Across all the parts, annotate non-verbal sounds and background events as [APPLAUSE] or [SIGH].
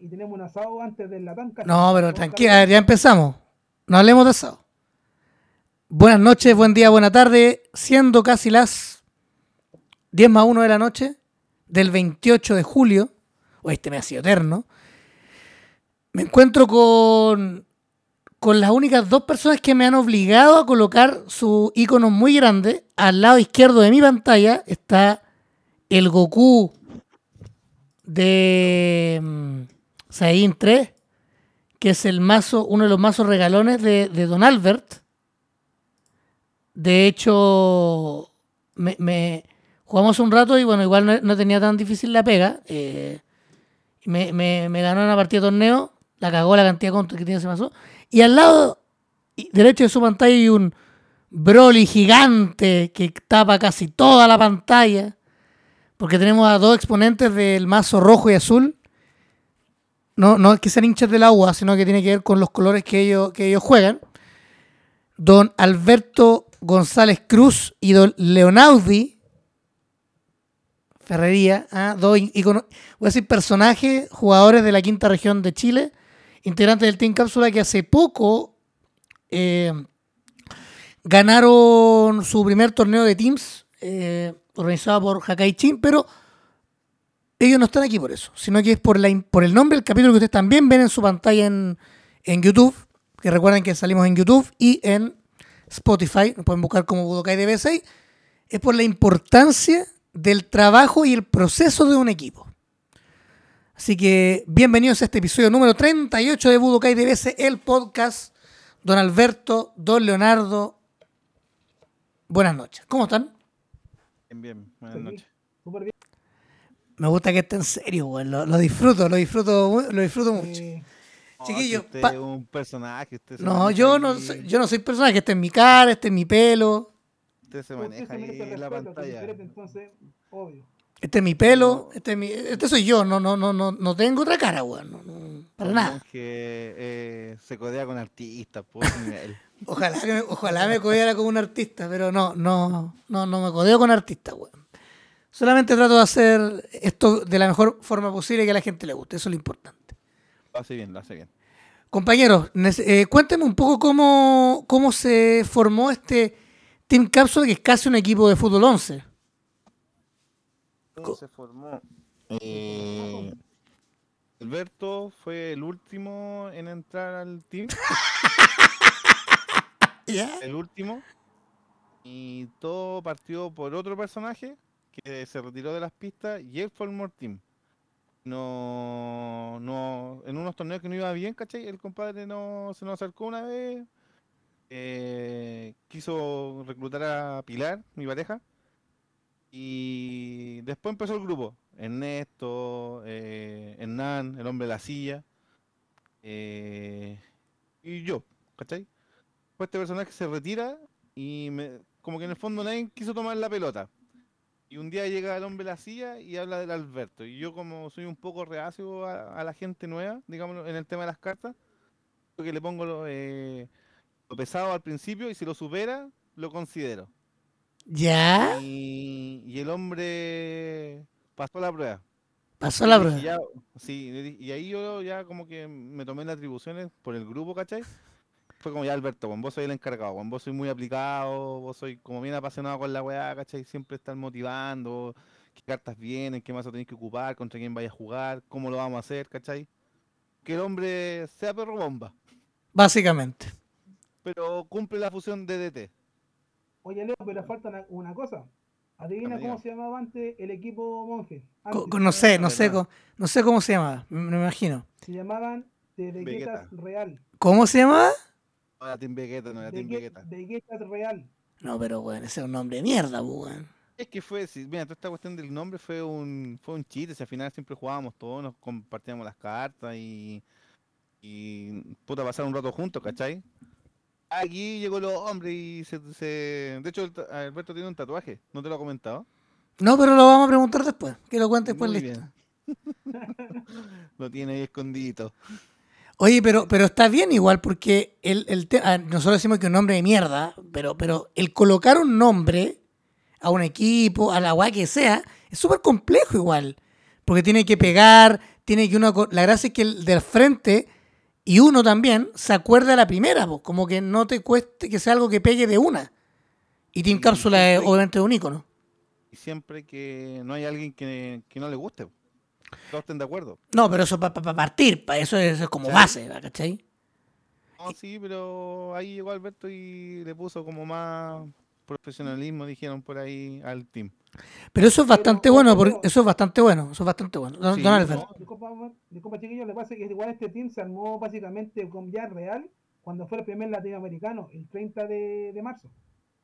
y tenemos un asado antes de la tanca. No, pero tranquila, ya empezamos. No hablemos de asado. Buenas noches, buen día, buena tarde. Siendo casi las 10 más 1 de la noche del 28 de julio, o este me ha sido eterno, me encuentro con, con las únicas dos personas que me han obligado a colocar su icono muy grande. Al lado izquierdo de mi pantalla está el Goku de Saiyan 3, que es el mazo, uno de los mazos regalones de, de Don Albert. De hecho, me, jugamos un rato y bueno, igual no, no tenía tan difícil la pega. eh, me, me- me ganó una partida de torneo, la cagó la cantidad de contra que tiene ese mazo. Y al lado derecho de su pantalla hay un Broly gigante que tapa casi toda la pantalla. Porque tenemos a dos exponentes del mazo rojo y azul. No, no es que sean hinchas del agua, sino que tiene que ver con los colores que ellos, que ellos juegan. Don Alberto González Cruz y don Leonaudi Ferrería, ah, dos íconos- voy a decir personajes, jugadores de la quinta región de Chile, integrantes del Team Cápsula que hace poco eh, ganaron su primer torneo de Teams eh, organizado por Hakai Chin, pero ellos no están aquí por eso, sino que es por, la, por el nombre del capítulo que ustedes también ven en su pantalla en, en YouTube, que recuerden que salimos en YouTube y en Spotify, nos pueden buscar como Budokai DB6, es por la importancia del trabajo y el proceso de un equipo. Así que bienvenidos a este episodio número 38 de Budokai DBS, el podcast. Don Alberto, Don Leonardo, buenas noches. ¿Cómo están? Bien, bien. Buenas noches. Me gusta que esté en serio, weón. Lo, lo disfruto, lo disfruto, lo disfruto mucho. Chiquillo, usted es un personaje. Usted se No, yo no soy, yo no soy personaje, este es mi cara, este es mi pelo, Usted se usted maneja se merece ahí en la que pantalla. entonces, obvio. este es mi pelo, este es mi, este soy yo, no, no, no, no, no tengo otra cara, weón. no, no, para nada. monje, eh, se codea con artistas, por nivel. [LAUGHS] Ojalá, que me, ojalá me codeara con un artista, pero no, no, no, no me codeo con artistas, weón. Solamente trato de hacer esto de la mejor forma posible y que a la gente le guste, eso es lo importante. Lo hace bien, lo hace bien. Compañeros, eh, cuéntenme un poco cómo, cómo se formó este Team Capsule, que es casi un equipo de fútbol 11. ¿Cómo se formó? Eh, Alberto fue el último en entrar al team. [LAUGHS] ¿Ya? el último. Y todo partió por otro personaje se retiró de las pistas y él formó el team. No, no, en unos torneos que no iba bien, ¿cachai? El compadre no se nos acercó una vez. eh, quiso reclutar a Pilar, mi pareja. Y después empezó el grupo. Ernesto, eh, Hernán, el hombre de la silla. eh, y yo, ¿cachai? Después este personaje se retira y me- como que en el fondo nadie quiso tomar la pelota. Y un día llega el hombre de la silla y habla del Alberto. Y yo como soy un poco reacio a, a la gente nueva, digamos, en el tema de las cartas, creo que le pongo lo, eh, lo pesado al principio y si lo supera, lo considero. ¿Ya? Y, y el hombre pasó la prueba. Pasó la Y prueba. ya- sí, y ahí yo ya como que me tomé las atribuciones por el grupo, ¿cachai? Fue como ya Alberto, weón, vos sois el encargado, weón, vos sois muy aplicado, vos sois como bien apasionado con la weá, ¿cachai? Siempre están motivando, qué cartas vienen, qué mazo tenéis que ocupar, contra quién vaya a jugar, cómo lo vamos a hacer, ¿cachai? Que el hombre sea perro bomba, Básicamente. pero cumple la fusión de DT. Oye, Leo, pero falta una, una cosa. Adivina Amiga. cómo se llamaba antes el equipo monje. Co- Antes, co- no sé, no sé, co- no sé cómo se llama, me me imagino. Se llamaban de Vegetas Vegeta. Real. ¿Cómo se llama? No era Team Vegeta, no era Team Vege- Vegeta. Vegetas Real. No, pero bueno, ese es un nombre de mierda, pues, weón. Es que fue, si, mira, toda esta cuestión del nombre fue un, fue un chiste, si al final siempre jugábamos todos, nos compartíamos las cartas y, y puta, pasar un rato juntos, ¿cachai? Aquí llegó el hombre y se, se- de hecho Alberto tiene un tatuaje, ¿no te lo ha comentado? No, pero lo vamos a preguntar después. Que lo cuente después, Muy listo. bien. [LAUGHS] lo tiene ahí escondidito. Oye, pero, pero está bien igual, porque el, el te- ah, nosotros decimos que es un nombre de mierda, pero, pero el colocar un nombre a un equipo, a la weá que sea, es súper complejo igual. Porque tiene que pegar, tiene que uno. La gracia es que el del frente y uno también se acuerda a la primera, po, como que no te cueste que sea algo que pegue de una. Y Team Cápsula es obviamente un icono. Y siempre que no hay alguien que, que no le guste. Todos estén de acuerdo. No, pero eso para partir, para eso, es- eso es como ¿Cachai? base, ¿va? ¿cachai? No, sí, pero ahí llegó Alberto y le puso como más profesionalismo, dijeron por ahí, al team. Pero eso es bastante Pero, bueno, porque eso es bastante bueno, eso es bastante bueno. Don, Sí, don Albert. no, Disculpa, disculpa chiquillos, lo que pasa es que igual este team se armó básicamente con ya real cuando fue el primer latinoamericano, el 30 de, de marzo.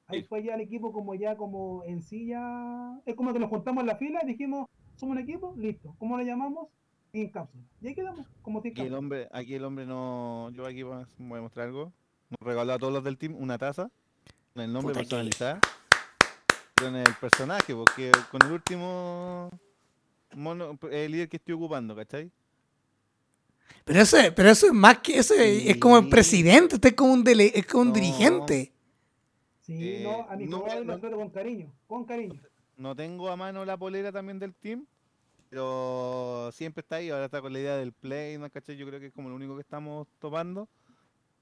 Ahí Sí. fue ya el equipo como ya como en sí ya... Es como que nos juntamos en la fila y dijimos, somos un equipo, listo. ¿Cómo lo llamamos? Team Cápsula. Y ahí quedamos, como Team Aquí el hombre, aquí el hombre no. Yo aquí voy a voy a mostrar algo. Nos regaló a todos los del team una taza con el nombre personalizada. Con el personaje, porque con el último mono, el líder que estoy ocupando, ¿cachai? Pero eso, es- pero eso es más que eso, es- es como el presidente, usted es como un, dele- es como un No. dirigente. Sí, Eh, no, a mi no, no. con cariño, con cariño. No tengo a mano la polera también del team, pero siempre está ahí. Ahora está con la idea del play, ¿no? ¿cachai? Yo creo que es como lo único que estamos tomando.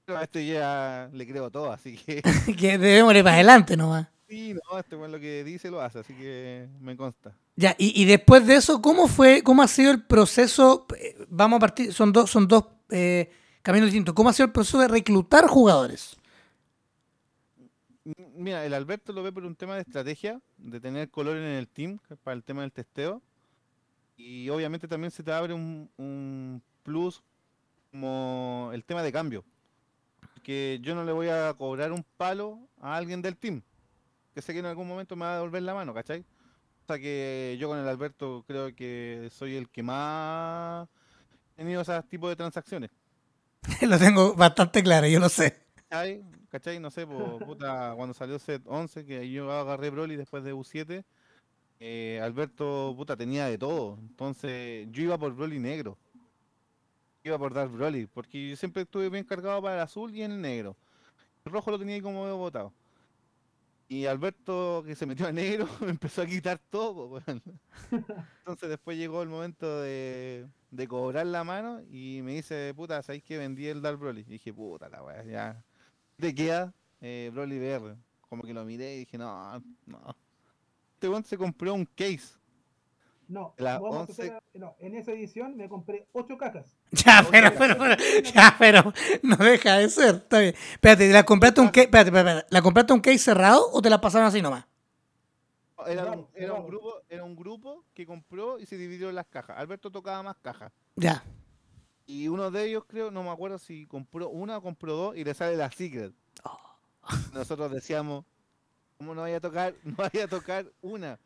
Pero a este ya le creo todo, así que [LAUGHS] que debemos ir para adelante nomás. sí, no, este bueno lo que dice lo hace, así que me consta. Ya, y, y después de eso, ¿cómo fue, cómo ha sido el proceso? Eh, Vamos a partir, son dos, son dos eh, caminos distintos. ¿Cómo ha sido el proceso de reclutar jugadores? Mira, el Alberto lo ve por un tema de estrategia, de tener color en el team, para el tema del testeo. Y obviamente también se te abre un, un plus como el tema de cambio. Que yo no le voy a cobrar un palo a alguien del team, que sé que en algún momento me va a devolver la mano, ¿cachai? O sea que yo con el Alberto creo que soy el que más he tenido ese tipo de transacciones. [LAUGHS] Lo tengo bastante claro, yo lo sé. ¿Cachai? ¿Cachai? No sé, po, [LAUGHS] puta, cuando salió set 11, que yo agarré Broly después de U7, eh, Alberto, puta, tenía de todo. Entonces, yo iba por Broly negro. Iba por dar Broly, porque yo siempre estuve bien cargado para el azul y el negro. El rojo lo tenía ahí como medio botado. Y Alberto, que se metió a negro, me [LAUGHS] empezó a quitar todo. [LAUGHS] Entonces después llegó el momento de, de cobrar la mano y me dice, puta, ¿sabéis que vendí el Dark Broly? Y dije, puta la weá, ya. ¿Te queda? Eh, Broly VR. Como que lo miré y dije, no, no. Este weón se compró un case. No, La vamos a 11 empezar a- no, en esa edición me compré ocho cajas. [LAUGHS] Ya, pero, pero, pero, ya, pero, no deja de ser. Está bien. Espérate, ¿la compraste un case, espérate, espérate, espérate, ¿la compraste un case cerrado o te la pasaron así nomás? Era, un, era, un cerrado. grupo, era un grupo que compró y se dividió en las cajas. Alberto tocaba más cajas. Ya. Y uno de ellos, creo, no me acuerdo si compró una o compró dos y le sale la Secret. Nosotros decíamos, ¿cómo no vaya a tocar? [LAUGHS] No vaya a tocar una.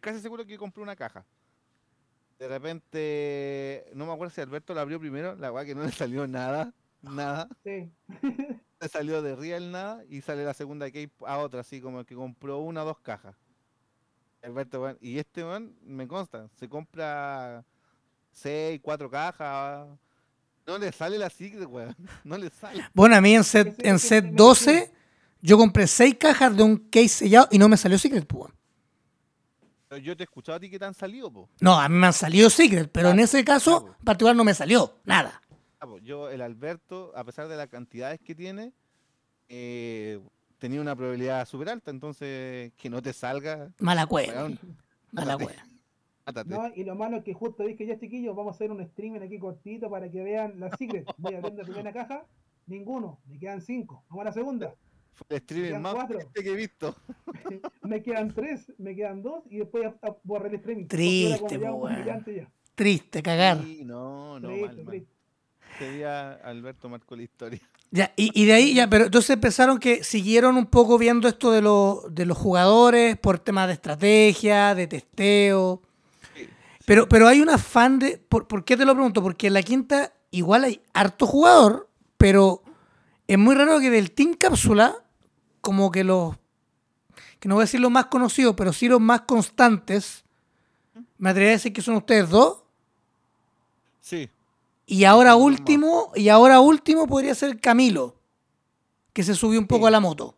Casi seguro que compró una caja. De repente, no me acuerdo si Alberto la abrió primero, la weá que no le salió nada, nada. Sí. [LAUGHS] Le salió de Real nada y sale la segunda que a otra, así como que compró una o dos cajas. Alberto, weón, y este man, me consta, se compra seis, cuatro cajas. No le sale la Secret, weón. No le sale. Bueno, a mí en set, en set me 12 imagino. yo compré seis cajas de un case sellado y no me salió Secret, pues. Pero yo te he escuchado a ti que te han salido, po. No, a mí me han salido Secret, pero en ese caso claro. en particular no me salió nada. Ah, po, Yo, el Alberto, a pesar de las cantidades que tiene, eh, tenía una probabilidad súper alta, entonces que no te salga, Mala cueva. weón, Mala cueva. Mátate. No, y lo malo es que justo dije ya chiquillos, vamos a hacer un streaming aquí cortito para que vean las [LAUGHS] secrets. Voy a abrir la primera [LAUGHS] caja, ninguno, me quedan cinco. Vamos a la segunda, Fue el streaming quedan más cuatro. que he visto. [LAUGHS] me quedan tres, me quedan dos y después a- a- borré el streaming. Triste, ya. Triste, cagar. Sí, no, no, Triste, mal, mal. triste. Ese día Alberto marcó la historia. Ya, y, y de ahí ya, pero entonces empezaron que siguieron un poco viendo esto de, los de los jugadores por temas de estrategia, de testeo. Pero, pero hay un afán de. ¿por, por qué te lo pregunto? Porque en la quinta igual hay harto jugador, pero es muy raro que del Team Cápsula, como que los. que no voy a decir los más conocidos, pero sí los más constantes, me atrevería a decir que son ustedes dos. Sí, Y ahora último, y ahora último podría ser Camilo, que se subió un poco Sí. a la moto.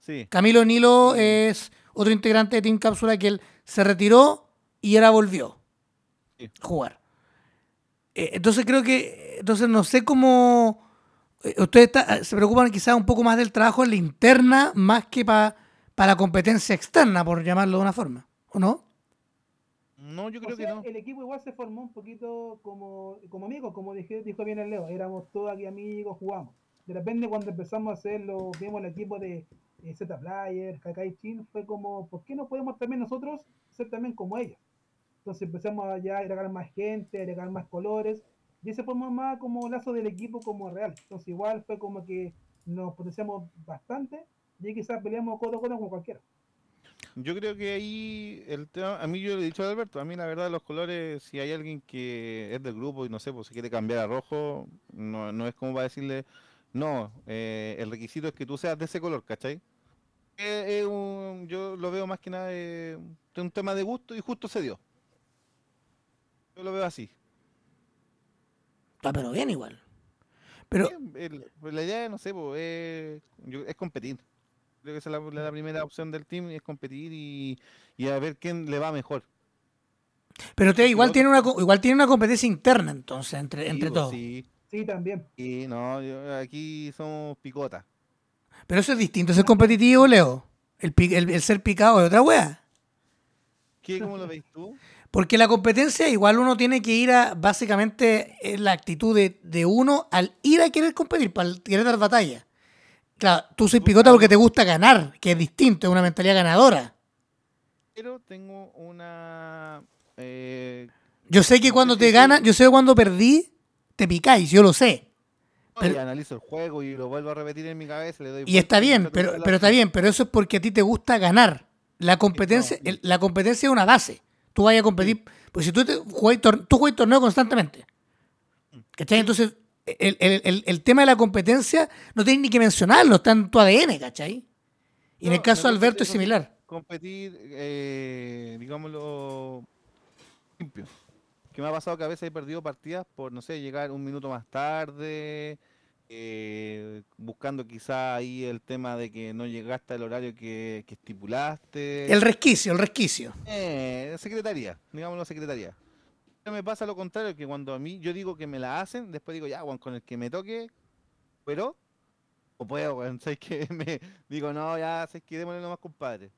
sí. Camilo Nilo es otro integrante de Team Cápsula que él se retiró y ahora volvió Sí. jugar. Eh, entonces creo que, entonces no sé cómo, eh, ustedes está- se preocupan quizás un poco más del trabajo en la interna más que para la competencia externa, por llamarlo de una forma, ¿o no? No, yo O creo que no. el equipo igual se formó un poquito como, como amigos, como dije, dijo bien el Leo, éramos todos aquí amigos, jugamos. De repente cuando empezamos a hacerlo, vimos el equipo de eh, Z Player, Kakai Chin, fue como, ¿por qué no podemos también nosotros ser también como ellos? Entonces empezamos a agregar más gente, agregar más colores, y se formó más como lazo del equipo como real. Entonces igual fue como que nos potenciamos bastante y quizás peleamos codo a codo con cualquiera. Yo creo que ahí el tema, a mí yo le he dicho a Alberto, a mí la verdad los colores, si hay alguien que es del grupo y no sé, pues se quiere cambiar a rojo, no, no es como para decirle, no, eh, el requisito es que tú seas de ese color, ¿cachai? Eh, yo lo veo más que nada eh, de un tema de gusto y justo se dio. Yo lo veo así. Ah, pero bien igual. Pero, Bien, el- pues la idea, no sé, pues, es, yo- es competir. Creo que esa es la, la primera opción del team, es competir y, y a ver quién le va mejor. pero ustedes igual lo tienen una, igual tienen una competencia interna entonces, entre, Sí, entre pues, todos. Sí, Sí, también. y no, yo- aquí somos picota. Pero eso es distinto, ser competitivo, Leo. El, pi- el- el ser picado es otra wea. ¿Qué, ¿Cómo lo veis tú? Porque la competencia igual uno tiene que ir a, básicamente, es la actitud de, de uno al ir a querer competir, para querer dar batalla. Claro, tú Tú, picota porque te gusta ganar, que es distinto, es una mentalidad ganadora. Pero tengo una... eh, Yo sé que cuando te sí. ganan, yo sé que cuando perdí, te picáis, yo lo sé. Pero- y analizo el juego y lo vuelvo a repetir en mi cabeza, le doy Y está bien, pero, está bien, pero eso es porque a ti te gusta ganar. La competencia, el- la competencia es una base. Tú vayas a competir. Pues si tú juegas torneo constantemente. ¿Cachai? Entonces, el, el- el- el tema de la competencia no tienes ni que mencionarlo, está en tu ADN, ¿cachai? Y en el caso de Alberto es similar. Competir, eh, digámoslo, limpio. Que me ha pasado que a veces he perdido partidas por, no sé, llegar un minuto más tarde, eh, buscando quizá ahí el tema de que no llegaste al horario que, que estipulaste. El resquicio, el resquicio. Eh, secretaría, digámoslo secretaría. Pero me pasa lo contrario, que cuando a mí yo digo que me la hacen, después digo, ya, Juan, con el que me toque, pero, o puedo, [LAUGHS] ¿sabes que Me digo, no, ya, ¿sabes que Démosle nomás, compadre.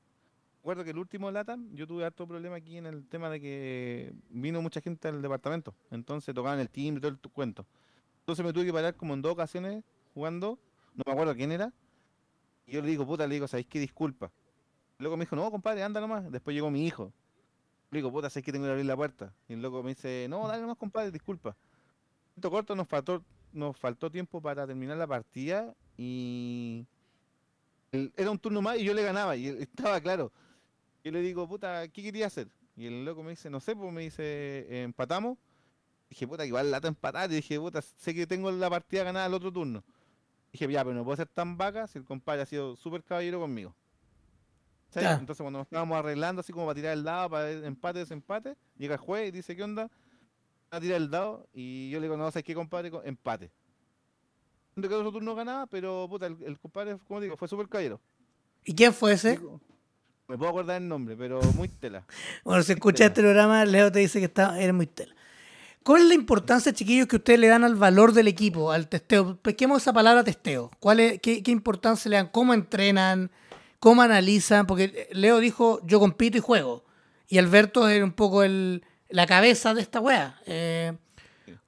Recuerdo que el último LATAM, yo tuve harto problema aquí en el tema de que vino mucha gente al departamento, entonces tocaban el timbre y todo el cuento. Entonces me tuve que parar como en dos ocasiones jugando, no me acuerdo quién era, y yo le digo, puta, le digo, ¿sabéis qué? Disculpa. Luego me dijo, no, compadre, anda nomás. Después llegó mi hijo. Le digo, puta, sé que tengo que abrir la puerta. Y el loco me dice, no, dale nomás, compadre, disculpa. Esto corto, nos faltó, nos faltó tiempo para terminar la partida y el- era un turno más y yo le ganaba y estaba claro. Yo le digo, puta, ¿qué quería hacer? Y el loco me dice, no sé, pues me dice, "Eh, empatamos. Dije, puta, igual lata empatar. Y dije, puta, sé que tengo la partida ganada al otro turno. Dije, ya, pero no puedo ser tan vaca si el compadre ha sido súper caballero conmigo. Entonces cuando nos estábamos arreglando así como para tirar el dado, para ver empate, desempate, llega el juez y dice, ¿qué onda? A tirar el dado y yo le digo, no, ¿sabes qué, compadre? Co- Empate. Siento que el otro turno ganaba, pero puta, el, el compadre, como digo, fue súper caballero. ¿Y quién fue ese? Digo, Me puedo acordar el nombre, pero muy tela. Bueno, si escuchas este programa, Leo te dice que está, eres muy tela. ¿Cuál es la importancia, chiquillos, que ustedes le dan al valor del equipo, al testeo? Pesquemos esa palabra testeo. ¿Cuál es, qué, importancia le dan? ¿Cómo entrenan? ¿Cómo analizan? Porque Leo dijo, yo compito y juego. Y Alberto es un poco el, la cabeza de esta wea. Eh,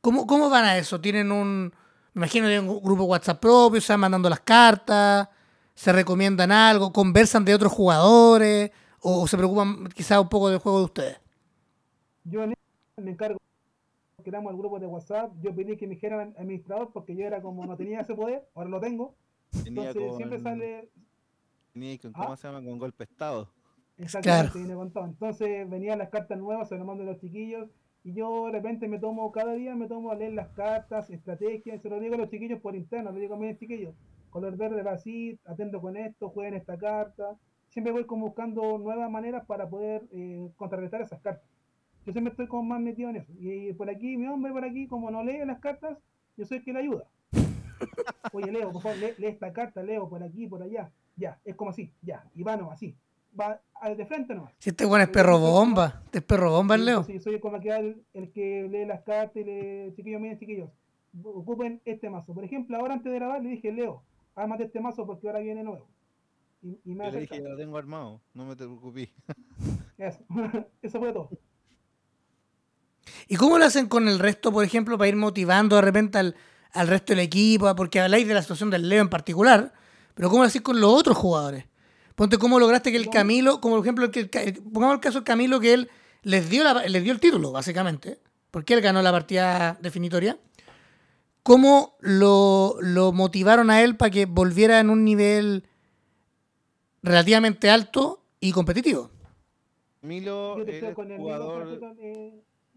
¿cómo, ¿Cómo van a eso? ¿Tienen un... Me imagino tienen un grupo WhatsApp propio, se van mandando las cartas, se recomiendan algo, conversan de otros jugadores o se preocupan quizás un poco del juego de ustedes. Yo me encargo, creamos el grupo de WhatsApp, yo pedí que me dijeran administrador porque yo era como no tenía ese poder, ahora lo tengo. Tenía Entonces siempre sale tenía con, Ah. ¿cómo se llama? Con golpe estado. exactamente, Claro. viene con todo. Entonces venían las cartas nuevas, se las mando a los chiquillos y yo de repente me tomo, cada día me tomo a leer las cartas, estrategias, se lo digo a los chiquillos por interno, le digo a mis chiquillos, color verde va así, atento con esto, jueguen esta carta. Siempre voy como buscando nuevas maneras para poder eh, contrarrestar esas cartas. Yo siempre estoy como más metido en eso. Y por aquí, mi hombre por aquí, como no lee las cartas, yo soy el que le ayuda. [LAUGHS] Oye, Leo, por favor, lee, lee esta carta, Leo, por aquí, por allá. Ya, es como así, ya. Ivano, así. va al de frente nomás. Si este weón es perro bomba, este es perro bomba el Leo. Sí, soy como que el, el que lee las cartas y le chiquillos, miren chiquillos, ocupen este mazo. Por ejemplo, ahora antes de grabar le dije, Leo, ármate este mazo porque ahora viene nuevo. Y, y me Yo le dije, lo tengo armado, no me te preocupes. Eso. [LAUGHS] Eso fue todo. ¿Y cómo lo hacen con el resto, por ejemplo, para ir motivando de repente al, al resto del equipo? Porque habláis de la situación del Leo en particular, pero ¿cómo lo hacéis con los otros jugadores? Ponte cómo lograste que el. Camilo, como por ejemplo, el que el el- pongamos el caso del Camilo, que él les dio, la- les dio el título, básicamente, porque él ganó la partida definitoria. ¿Cómo lo, lo motivaron a él para que volviera en un nivel relativamente alto y competitivo? Milo Yo te es creo con el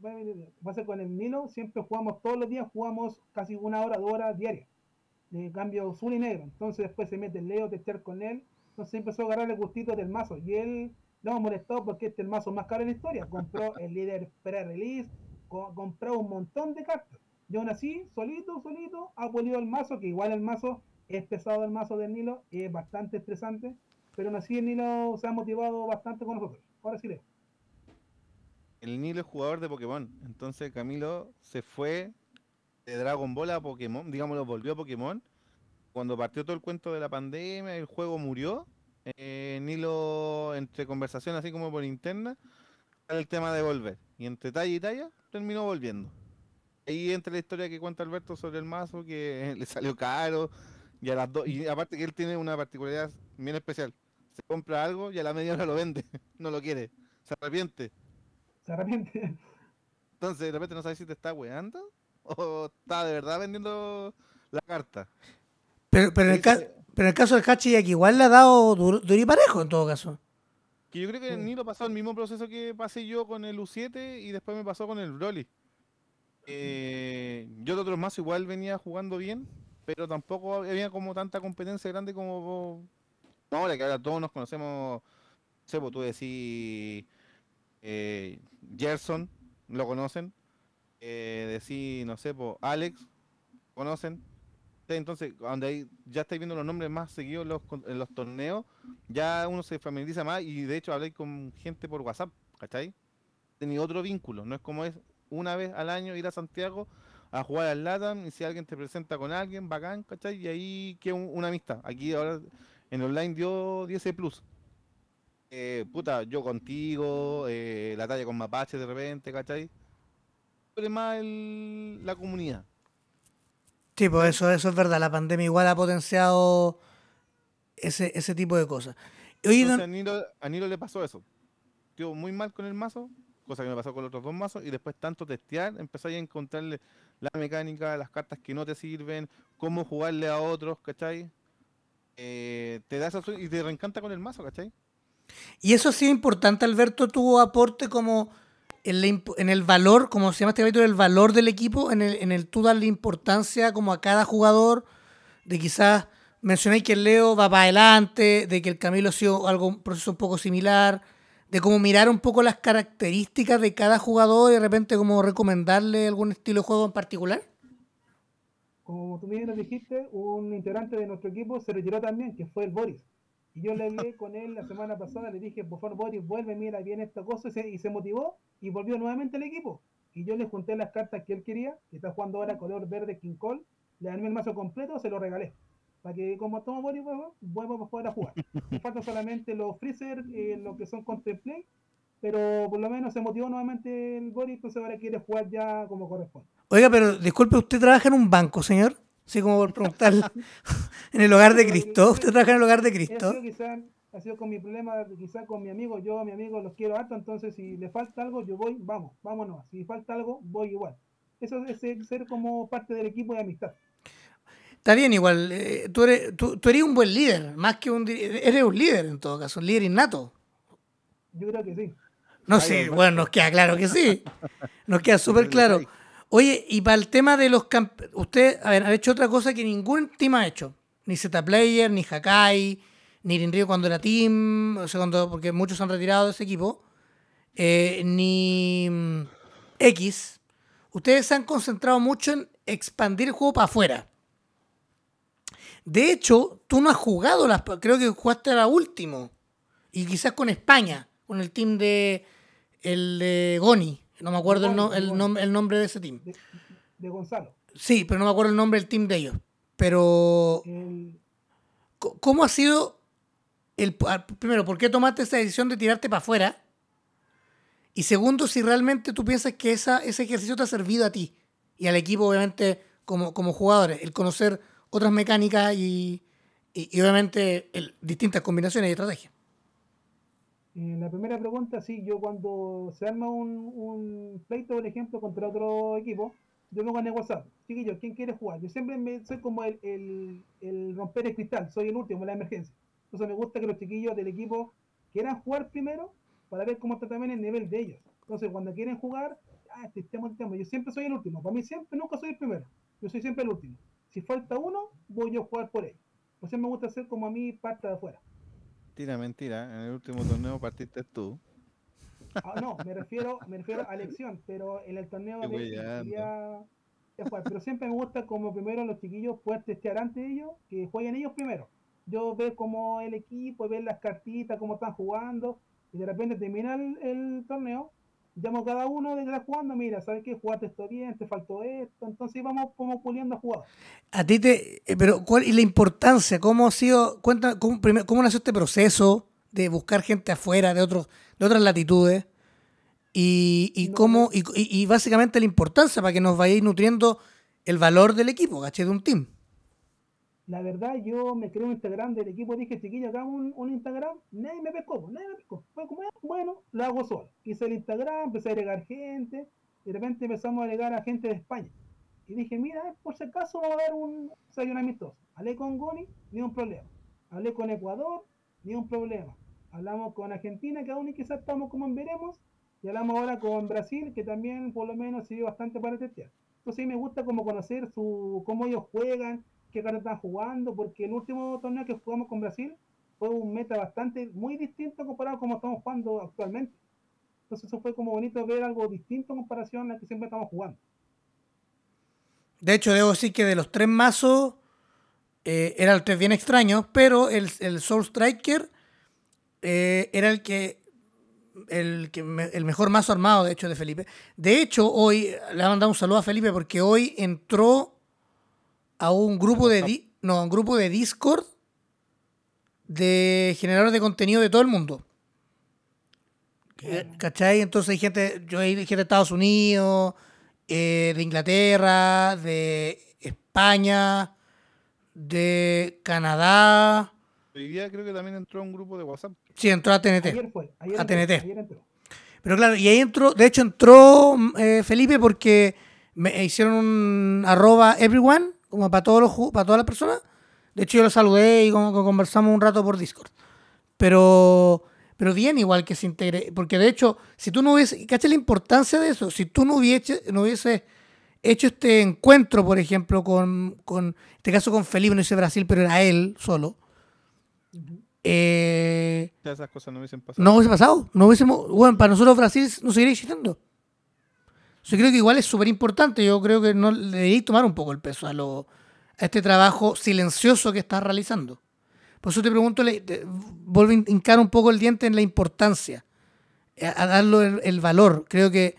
Va a venir- va a ser con el Nilo, siempre jugamos todos los días, jugamos casi una hora, dos horas diarias. De cambio azul y negro. Entonces después se mete el Leo, te echar con él. Entonces empezó a agarrar el gustito del mazo. Y él lo hemos molestado porque este es el mazo más caro de la historia. Compró el líder pre-release, co- compró un montón de cartas. Y aún así, solito, solito, ha pulido el mazo, que igual el mazo es pesado el mazo del Nilo, es bastante estresante. Pero aún así el Nilo se ha motivado bastante con nosotros. Ahora sí, Leo. El Nilo es jugador de Pokémon. Entonces Camilo se fue de Dragon Ball a Pokémon, digámoslo, volvió a Pokémon. Cuando partió todo el cuento de la pandemia, el juego murió. eh, Nilo, entre conversaciones así como por interna, el tema de volver. Y entre talla y talla, terminó volviendo. Ahí entra la historia que cuenta Alberto sobre el mazo, que [LAUGHS] le salió caro. Y, a las dos, y aparte que él tiene una particularidad bien especial. Se compra algo y a la media hora lo vende. [LAUGHS] No lo quiere. Se arrepiente. Se arrepiente. Entonces de repente no sabes si te está weando o está de verdad vendiendo la carta. Pero, pero, en el, ca- Dice- pero en el caso del Hachi, igual le ha dado duro, duro y parejo en todo caso. Que yo creo que Sí. ni lo pasó el mismo proceso que pasé yo con el U7 y después me pasó con el Broly. Eh, yo de otros más igual venía jugando bien, pero tampoco había como tanta competencia grande como ahora que ahora todos nos conocemos. No sé, pues tú decís eh, Gerson, lo conocen. Eh, decís, no sé, Alex, conocen. Entonces, donde ahí ya estáis viendo los nombres más seguidos en los, en los torneos, ya uno se familiariza más y de hecho habláis con gente por WhatsApp, ¿cachai? Tenía otro vínculo, no es como es una vez al año ir a Santiago a jugar al LATAM y si alguien te presenta con alguien, bacán, ¿cachai? Y ahí un- una amistad. Aquí ahora en online dio 10 plus. Eh, puta, yo contigo, eh, la talla con Mapache de repente, ¿cachai? Pero es más el- la comunidad. Sí, pues eso, eso es verdad. La pandemia igual ha potenciado ese, ese tipo de cosas. Oye, Entonces don- a Nilo, a Nilo le pasó eso. Quedó muy mal con el mazo, cosa que me pasó con los otros dos mazos, y después tanto testear, empezó a encontrarle la mecánica, las cartas que no te sirven, cómo jugarle a otros, ¿cachai? Eh, te da esa y te reencanta con el mazo, ¿cachai? Y eso ha sido importante, Alberto, tu aporte como en, la en el valor, como se llama este capítulo, el valor del equipo, en el, en el tú darle importancia como a cada jugador, de quizás mencionáis que el Leo va para adelante, de que el Camilo ha sido algo, un proceso un poco similar, de cómo mirar un poco las características de cada jugador y de repente como recomendarle algún estilo de juego en particular. Como tú mismo dijiste, un integrante de nuestro equipo se retiró también, que fue el Boris. Y yo le hablé con él la semana pasada, le dije, por favor, Boris, vuelve, mira bien esta cosa, y se, motivó y volvió nuevamente al equipo. Y yo le junté las cartas que él quería, que está jugando ahora color verde King Cole, le armé el mazo completo, se lo regalé. Para que como toma Boris, vuelva, vuelva a poder jugar. Me faltan solamente los Freezer, eh, lo que son Contemplate, pero por lo menos se motivó nuevamente el Boris, entonces ahora quiere jugar ya como corresponde. Oiga, pero disculpe, ¿usted trabaja en un banco, señor? Así como por preguntar [LAUGHS] en el hogar de Cristo. ¿Usted trabaja en el hogar de Ha Cristo? ha sido con mi problema, quizá con mi amigo, yo a mi amigo los quiero harto, entonces si le falta algo, yo voy, vamos, vámonos. Si falta algo, voy igual. Eso es ser- como parte del equipo de amistad. Está bien, igual. eh, tú, eres, tú, tú eres un buen líder, más que un... Eres un líder en todo caso, un líder innato. Yo creo que sí. No sé, Alberto. bueno, nos queda claro que sí. Nos queda [LAUGHS] súper claro. Oye, y para el tema de los camp usted, a ha hecho otra cosa que ningún team ha hecho. Ni Z Player, ni Hakai, ni Rinrio cuando era team, o sea, cuando, porque muchos se han retirado de ese equipo, eh, ni mm, X. Ustedes se han concentrado mucho en expandir el juego para afuera. De hecho, tú no has jugado las, creo que jugaste la último. Y quizás con España, con el team de el de Goni. No me acuerdo el, no- el Goni. nom- el nombre de ese team. de, de Gonzalo. Sí, pero no me acuerdo el nombre del team de ellos. Pero, El, ¿cómo ha sido el ah, primero, por qué tomaste esa decisión de tirarte para afuera? Y segundo, si realmente tú piensas que esa, ese ejercicio te ha servido a ti y al equipo, obviamente, como, como jugadores, el conocer otras mecánicas y, y- y obviamente el- distintas combinaciones y estrategias. En la primera pregunta, sí, yo cuando se arma un, un pleito, por ejemplo, contra otro equipo, yo me gané WhatsApp. Chiquillos, ¿quién quiere jugar? Yo siempre me, soy como el, el, el romper el cristal, soy el último en la emergencia. Entonces me gusta que los chiquillos del equipo quieran jugar primero para ver cómo está también el nivel de ellos. Entonces cuando quieren jugar, ah, este tema, este tema. Yo siempre soy el último. Para mí siempre, nunca soy el primero. Yo soy siempre el último. Si falta uno, voy yo a jugar por él. Eso me gusta hacer como a mí parte de afuera. Mentira, mentira. En el último torneo partiste tú. Ah, no, me refiero, me refiero a elección, pero en el torneo Qué de jugar. Pero siempre me gusta como primero los chiquillos poder testear antes de ellos, que jueguen ellos primero. Yo ver cómo el equipo, ver las cartitas, cómo están jugando, y de repente termina el, el torneo, llamo a cada uno de que está jugando, mira, ¿sabes qué? Jugaste esto bien, te faltó esto, entonces vamos como puliendo jugados. A ti te. eh, Pero, ¿cuál y la importancia? ¿Cómo ha sido? Cuenta, cómo, primer- cómo nació este proceso de buscar gente afuera, de, otros, de otras latitudes? Y, y No, cómo. Y, y- y básicamente la importancia para que nos vayáis nutriendo el valor del equipo, ¿caché? De un team. La verdad, yo me creé un Instagram del equipo, dije, chiquillos, hagamos un, un Instagram, nadie me pescó, nadie me pescó. Fue como, "Ah, bueno, lo hago solo. Hice el Instagram, empecé a agregar gente, y de repente empezamos a agregar a gente de España. Y dije, mira, por si acaso vamos a dar un desayuno amistoso. Hablé con Goni, ni un problema. Hablé con Ecuador, ni un problema. Hablamos con Argentina, que aún quizás estamos como en veremos, y hablamos ahora con Brasil, que también por lo menos sirvió bastante para testear. Entonces sí me gusta como conocer su, cómo ellos juegan, qué cartas están jugando, porque el último torneo que jugamos con Brasil fue un meta bastante muy distinto comparado a como estamos jugando actualmente. Entonces eso fue como bonito ver algo distinto en comparación a la que siempre estamos jugando. De hecho, debo decir que de los tres mazos eh, eran tres bien extraños, pero el, el Soul Striker eh, era el que, el que el mejor mazo armado, de hecho, de Felipe. De hecho, hoy le voy a mandar un saludo a Felipe porque hoy entró a un grupo de di- no, a un grupo de Discord de generadores de contenido de todo el mundo. Eh, ¿Cachai? Entonces hay gente, yo hay gente de Estados Unidos, eh, de Inglaterra, de España, de Canadá. Hoy día creo que también entró un grupo de WhatsApp. Sí, entró a TNT. Ayer fue, ayer A entró, TNT. ayer entró. Pero claro, y ahí entró, de hecho entró eh, Felipe porque me hicieron un arroba everyone, como para todos los para todas las personas. De hecho yo lo saludé y como que conversamos un rato por Discord. Pero pero bien igual que se integre, porque de hecho, si tú no hubiese, ¿cachai la importancia de eso? Si tú no hubiese, no hubiese hecho este encuentro, por ejemplo, con, con, en este caso con Felipe, no hice Brasil, pero era él solo, eh, Ya esas cosas no hubiesen pasado. no hubiese pasado. No hubiésemos, bueno, para nosotros Brasil no seguiría existiendo. Yo creo que igual es súper importante. Yo creo que no le deberíais tomar un poco el peso a, lo, a este trabajo silencioso que estás realizando. Por eso te pregunto, le- te- vuelvo a hincar un poco el diente en la importancia, a, a darle el, valor. Creo que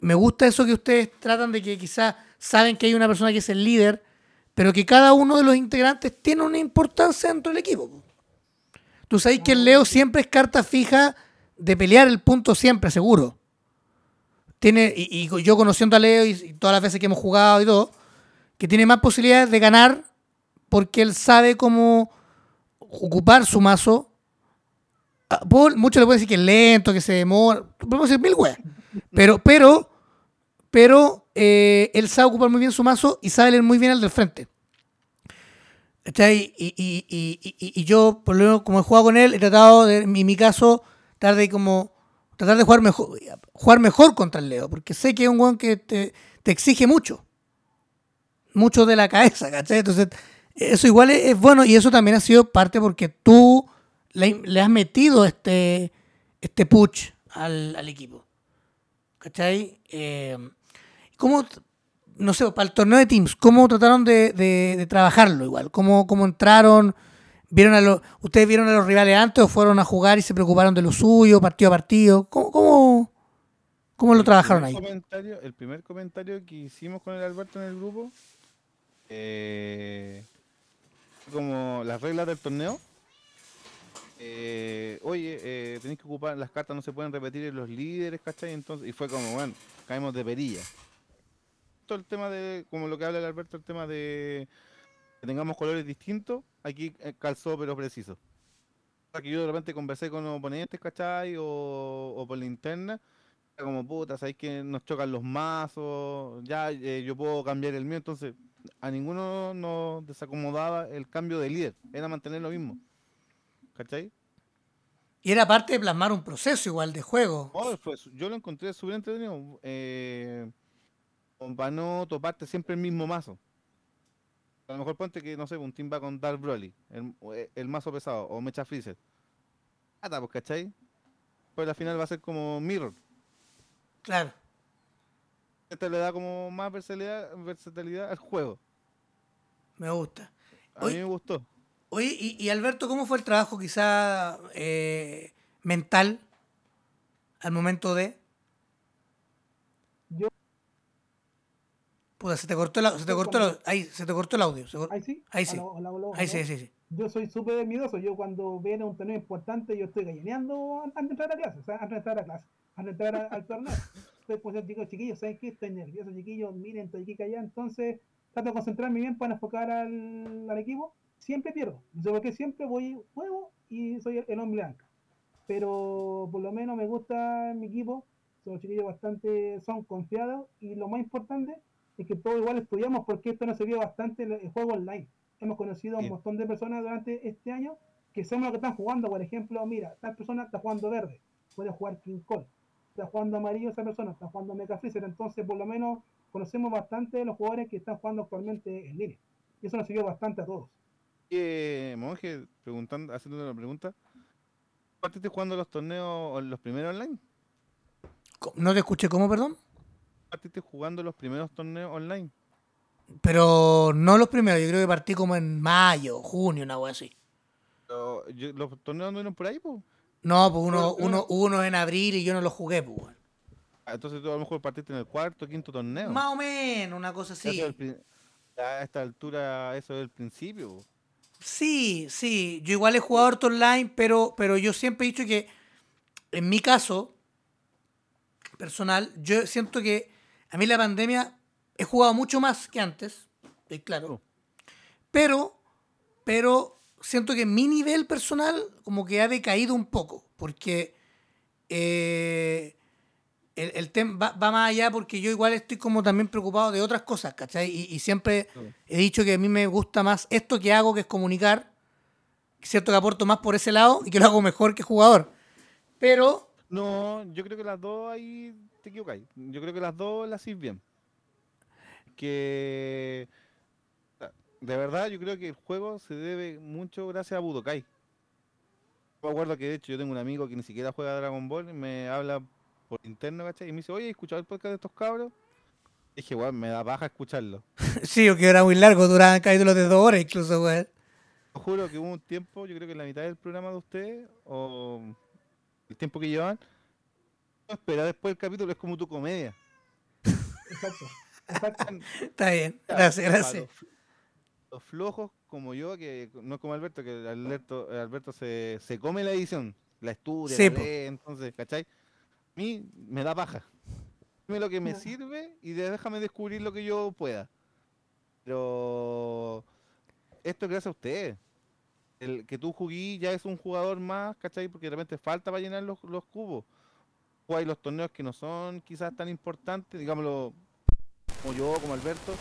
me gusta eso que ustedes tratan de que quizás saben que hay una persona que es el líder, pero que cada uno de los integrantes tiene una importancia dentro del equipo. po. Tú sabes que el Leo siempre es carta fija de pelear el punto siempre, seguro. Tiene, y, yo conociendo a Leo y, todas las veces que hemos jugado y todo, que tiene más posibilidades de ganar porque él sabe cómo ocupar su mazo. Ah, Muchos le pueden decir que es lento, que se demora. Podemos decir mil weas. Pero, pero, pero eh, él sabe ocupar muy bien su mazo y sabe leer muy bien al del frente. Y, y, y, y- yo, por lo menos, como he jugado con él, he tratado, de, en mi caso, tratar de como tratar de jugar mejor, jugar mejor contra el Leo, porque sé que es un weón que te, te exige mucho. Mucho de la cabeza, ¿cachai? Entonces, eso igual es, bueno y eso también ha sido parte porque tú le, le has metido este, este push al, al equipo. ¿Cachai? Eh, ¿Cómo, no sé, para el torneo de Teams, cómo trataron de, de- de trabajarlo igual? ¿Cómo, cómo entraron? ¿Vieron a los, ¿Ustedes vieron a los rivales antes o fueron a jugar y se preocuparon de lo suyo, partido a partido? ¿Cómo, cómo, cómo lo trabajaron ahí? el primer comentario que hicimos con el Alberto en el grupo, eh, como las reglas del torneo. eh, oye, eh, tenéis que ocupar, las cartas no se pueden repetir en los líderes, ¿cachai? Entonces, y fue como, bueno, caemos de perilla. Todo el tema de, como lo que habla el Alberto, el tema de que tengamos colores distintos, aquí eh, calzó pero preciso. Que yo de repente conversé con oponentes, ¿cachai? O, o por la interna, como puta, sabéis que nos chocan los mazos, ya eh, yo puedo cambiar el mío, entonces a ninguno nos desacomodaba el cambio de líder, era mantener lo mismo. ¿Cachai? Y era parte de plasmar un proceso igual de juego. Su- yo lo encontré súper entretenido, eh, para no toparte siempre el mismo mazo. A lo mejor ponte que, no sé, un team va con Dark Broly, el, eh, el mazo pesado, o Mecha Freezer. Ah, pues, ¿cachai? Pues la final va a ser como Mirror. Claro. Esto le da como más versatilidad, versatilidad al juego. Me gusta. A mí me gustó. Oye, y, y Alberto, ¿cómo fue el trabajo quizá eh, mental al momento de... Yo- Puta, se te cortó el, se te cortó el, ahí, se te cortó el audio. se Ahí sí. Ahí sí. Aló, aló, aló, Ahí sí, sí, sí. Yo soy súper miedoso. Yo cuando viene un torneo importante, yo estoy gallineando antes de entrar a clase. O sea, antes de entrar a clase. Antes de entrar al torneo. Estoy pues chicos, chiquillos, ¿saben qué? Estoy nervioso, chiquillos. Miren, estoy aquí allá. Entonces, trato de concentrarme bien para enfocar al, al equipo. Siempre pierdo. No sé por qué siempre voy, juego y soy el, el hombre blanca. Pero por lo menos me gusta mi equipo. Son chiquillos bastante, son confiados. Y lo más importante es que todos igual estudiamos porque esto nos sirvió bastante el, el juego online. Hemos conocido a un montón de personas durante este año que sabemos lo que están jugando. Por ejemplo, mira, tal persona está jugando verde, puede jugar King Cole. Está jugando amarillo esa persona, está jugando Mecha Freezer. Entonces, por lo menos, conocemos bastante de los jugadores que están jugando actualmente en línea. Y eso nos sirvió bastante a todos. Eh, monje, preguntando, haciendo una pregunta. ¿Partiste jugando los torneos, o los primeros online? No te escuché, ¿cómo, perdón? ¿Partiste jugando los primeros torneos online? Pero no los primeros, yo creo que partí como en mayo, junio, una wea así. Pero yo- ¿Los torneos anduvieron por ahí, pues? No, pues uno, uno, uno en abril y yo no los jugué, pues. weón. Entonces tú a lo mejor partiste en el cuarto, quinto torneo. Más o menos, una cosa Eso así. es a esta altura, eso es el principio. po. Sí, sí. Yo igual he jugado harto online, pero, pero yo siempre he dicho que, en mi caso personal, yo siento que a mí la pandemia he jugado mucho más que antes, estoy claro. Pero, pero siento que mi nivel personal como que ha decaído un poco, porque eh, el, el tema va, va más allá porque yo igual estoy como también preocupado de otras cosas, ¿cachai? Y, y siempre he dicho que a mí me gusta más esto que hago, que es comunicar, cierto que aporto más por ese lado y que lo hago mejor que jugador. Pero, No, yo creo que las dos ahí te equivocáis. Yo creo que las dos las hacís bien. Que de verdad yo creo que el juego se debe mucho gracias a Budokai. Me acuerdo que de hecho yo tengo un amigo que ni siquiera juega Dragon Ball y me habla por interno, ¿cachai? Y me dice, oye, ¿has escuchado el podcast de estos cabros? Y dije, bueno, me da baja escucharlo. [LAUGHS] sí, que era muy largo, duraban capítulos de dos horas incluso. Te juro que hubo un tiempo, yo creo que en la mitad del programa de ustedes, o el tiempo que llevan, espera después del capítulo, es como tu comedia. Exacto. Exacto. Está bien, gracias, gracias. Los, fl- los flojos como yo, que no es como Alberto, que Alberto, Alberto se, se come la edición, la estudia, Sí, la lee, entonces, ¿cachai? A mí me da paja. Dime lo que me sirve y déjame descubrir lo que yo pueda. Pero esto es gracias a ustedes. El que tú juguís ya es un jugador más, ¿cachai? Porque de repente falta para llenar los, los cubos. Jugáis los torneos que no son quizás tan importantes, digámoslo, como yo, como Alberto.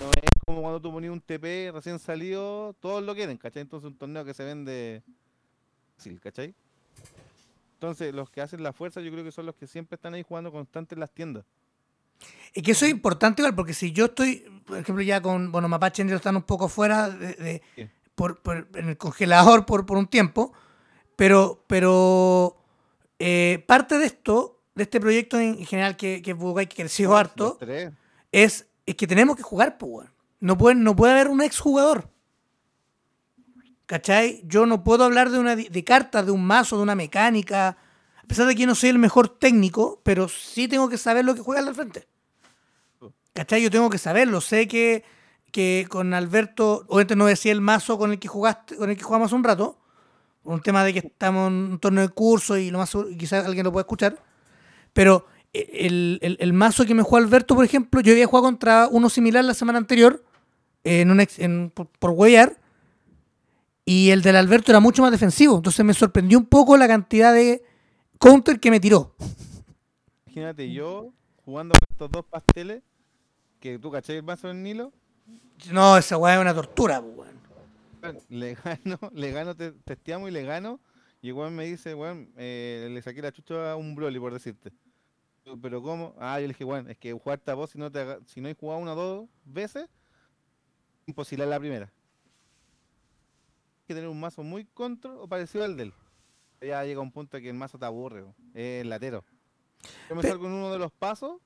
No es como cuando tú ponías un TP recién salido, todos lo quieren, ¿cachai? Entonces un torneo que se vende fácil, ¿cachai? Entonces los que hacen la fuerza yo creo que son los que siempre están ahí jugando constante en las tiendas. Y que eso es importante igual, porque si yo estoy, por ejemplo, ya con, bueno, Mapache están un poco fuera de, de- Sí. por, por- en el congelador por, por un tiempo, pero, pero eh, parte de esto, de este proyecto en general que, que es Budokai, que creció harto, es, es que tenemos que jugar, pues. No puede, no puede haber un exjugador. ¿Cachai? Yo no puedo hablar de, una, de cartas, de un mazo, de una mecánica. A pesar de que no soy el mejor técnico, pero sí tengo que saber lo que juega al frente. ¿Cachai? Yo tengo que saberlo. Sé que, que con Alberto, obviamente no decía el mazo con el que jugaste, con el que jugamos un rato, un tema de que estamos en un torneo de curso y lo más seguro- quizás alguien lo pueda escuchar. Pero el, el- el mazo que me jugó Alberto, por ejemplo, yo había jugado contra uno similar la semana anterior, en un ex- en- por, por huevear, y el del Alberto era mucho más defensivo. Entonces me sorprendió un poco la cantidad de counter que me tiró. Imagínate yo jugando con estos dos pasteles, que tú cachai el mazo del Nilo, No, esa weá es una tortura, pues, weón. Le gano, [LAUGHS] le gano, te- testeamos y le gano, y weón me dice, weón, eh, le saqué la chucha a un Broly, por decirte. Yo, Pero ¿cómo? Ah, yo le dije, weón, es que jugarte a vos si no te si no hay jugado una o dos veces, imposible la primera. Hay que tener un mazo muy control o parecido al de él. Ya llega un punto que el mazo te aburre, es latero. Yo me salgo en uno de los pasos,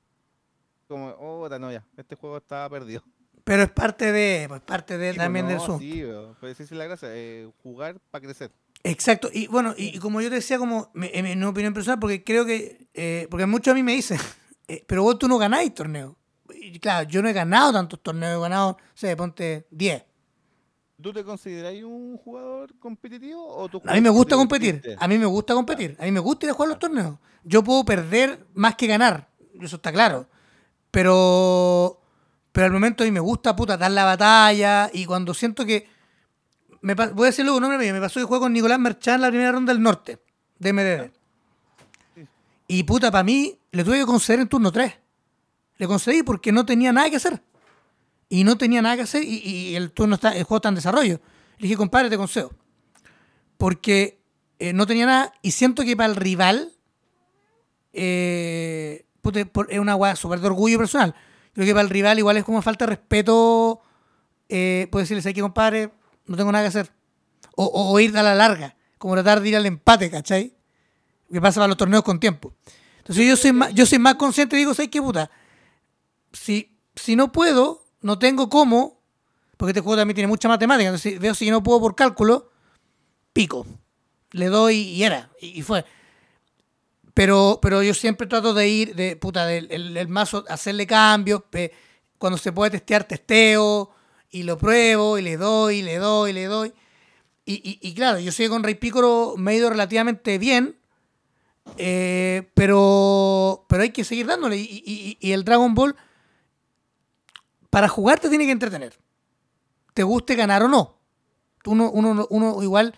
como, oh, no, ya, este juego está perdido. Pero es parte de, pues parte de Sí, también del asunto. Sí, pues esa es la gracia, eh, jugar para crecer. Exacto, y bueno, y, y como yo te decía, como en mi opinión personal, porque creo que, eh, porque muchos a mí me dicen, [LAUGHS] eh, pero vos tú no ganáis torneos. Y claro, yo no he ganado tantos torneos, he ganado, no sé, ponte 10. ¿Tú te consideras un jugador competitivo o tú A mí me gusta competir, a mí me gusta competir, a mí me gusta ir a jugar los torneos. Yo puedo perder más que ganar, eso está claro. Pero, pero al momento a mí me gusta, puta, dar la batalla y cuando siento que... Me, voy a decirlo con nombre mío, me pasó que juego con Nicolás Merchán en la primera ronda del norte, de MDD. Y puta, para mí, le tuve que conceder en turno 3. Le concedí porque no tenía nada que hacer. Y no tenía nada que hacer y, y el turno está, el juego está en desarrollo. Le dije, compadre, te concedo. Porque eh, no tenía nada y siento que para el rival eh, puta, es una weá súper de orgullo personal. Creo que para el rival igual es como falta de respeto. Eh, puede decirles, hay que compadre, no tengo nada que hacer. O, o- o ir a la larga, como tratar de ir al empate, ¿cachai? Que pasa para los torneos con tiempo. Entonces yo soy más, yo soy más consciente y digo, ¿sabes qué puta? Si, si no puedo, no tengo cómo, porque este juego también tiene mucha matemática, entonces veo si no puedo por cálculo, pico. Le doy y era, y, y fue. Pero, pero yo siempre trato de ir, de puta, del el, el mazo, hacerle cambios, cuando se puede testear, testeo, y lo pruebo, y le doy, y le doy, y le doy. Y, y- claro, yo sé con Rey Piccolo me he ido relativamente bien, eh, pero, pero hay que seguir dándole. Y, y- el Dragon Ball, para jugar te tiene que entretener. Te guste ganar o no. Uno, uno, uno igual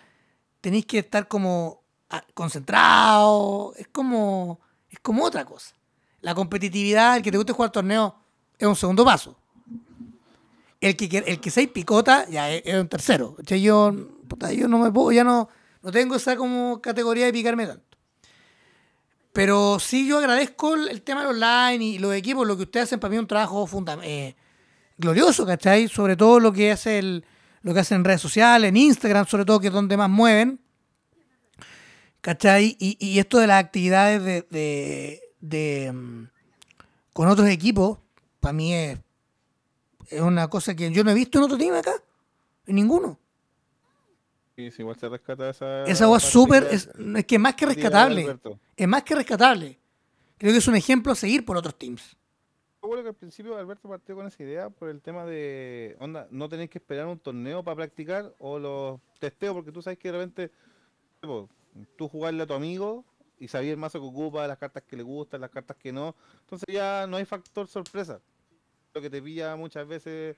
tenéis que estar como concentrado. Es como, es como otra cosa. La competitividad, el que te guste jugar torneo, es un segundo paso. El que, el que seis picota, ya es, un tercero. Yo, puta, yo no me puedo, ya no, no tengo esa como categoría de picarme tanto. Pero sí yo agradezco el, el tema del online y los equipos, lo que ustedes hacen para mí es un trabajo eh, glorioso, ¿cachai? Sobre todo lo que hace lo que hacen en redes sociales, en Instagram, sobre todo, que es donde más mueven. ¿Cachai? Y, y esto de las actividades de, de- de, mm, con otros equipos, para mí es, es una cosa que yo no he visto en otro team acá. En ninguno. Sí, sí, igual se rescata esa. Esa agua es súper, es, es que más que rescatable. Es más que rescatable. Creo que es un ejemplo a seguir por otros teams. Yo creo que al principio Alberto partió con esa idea por el tema de, onda, no tenéis que esperar un torneo para practicar o los testeos, porque tú sabes que de repente tipo, tú jugarle a tu amigo y sabías el mazo que ocupa, las cartas que le gustan, las cartas que no, entonces ya no hay factor sorpresa. Lo que te pilla muchas veces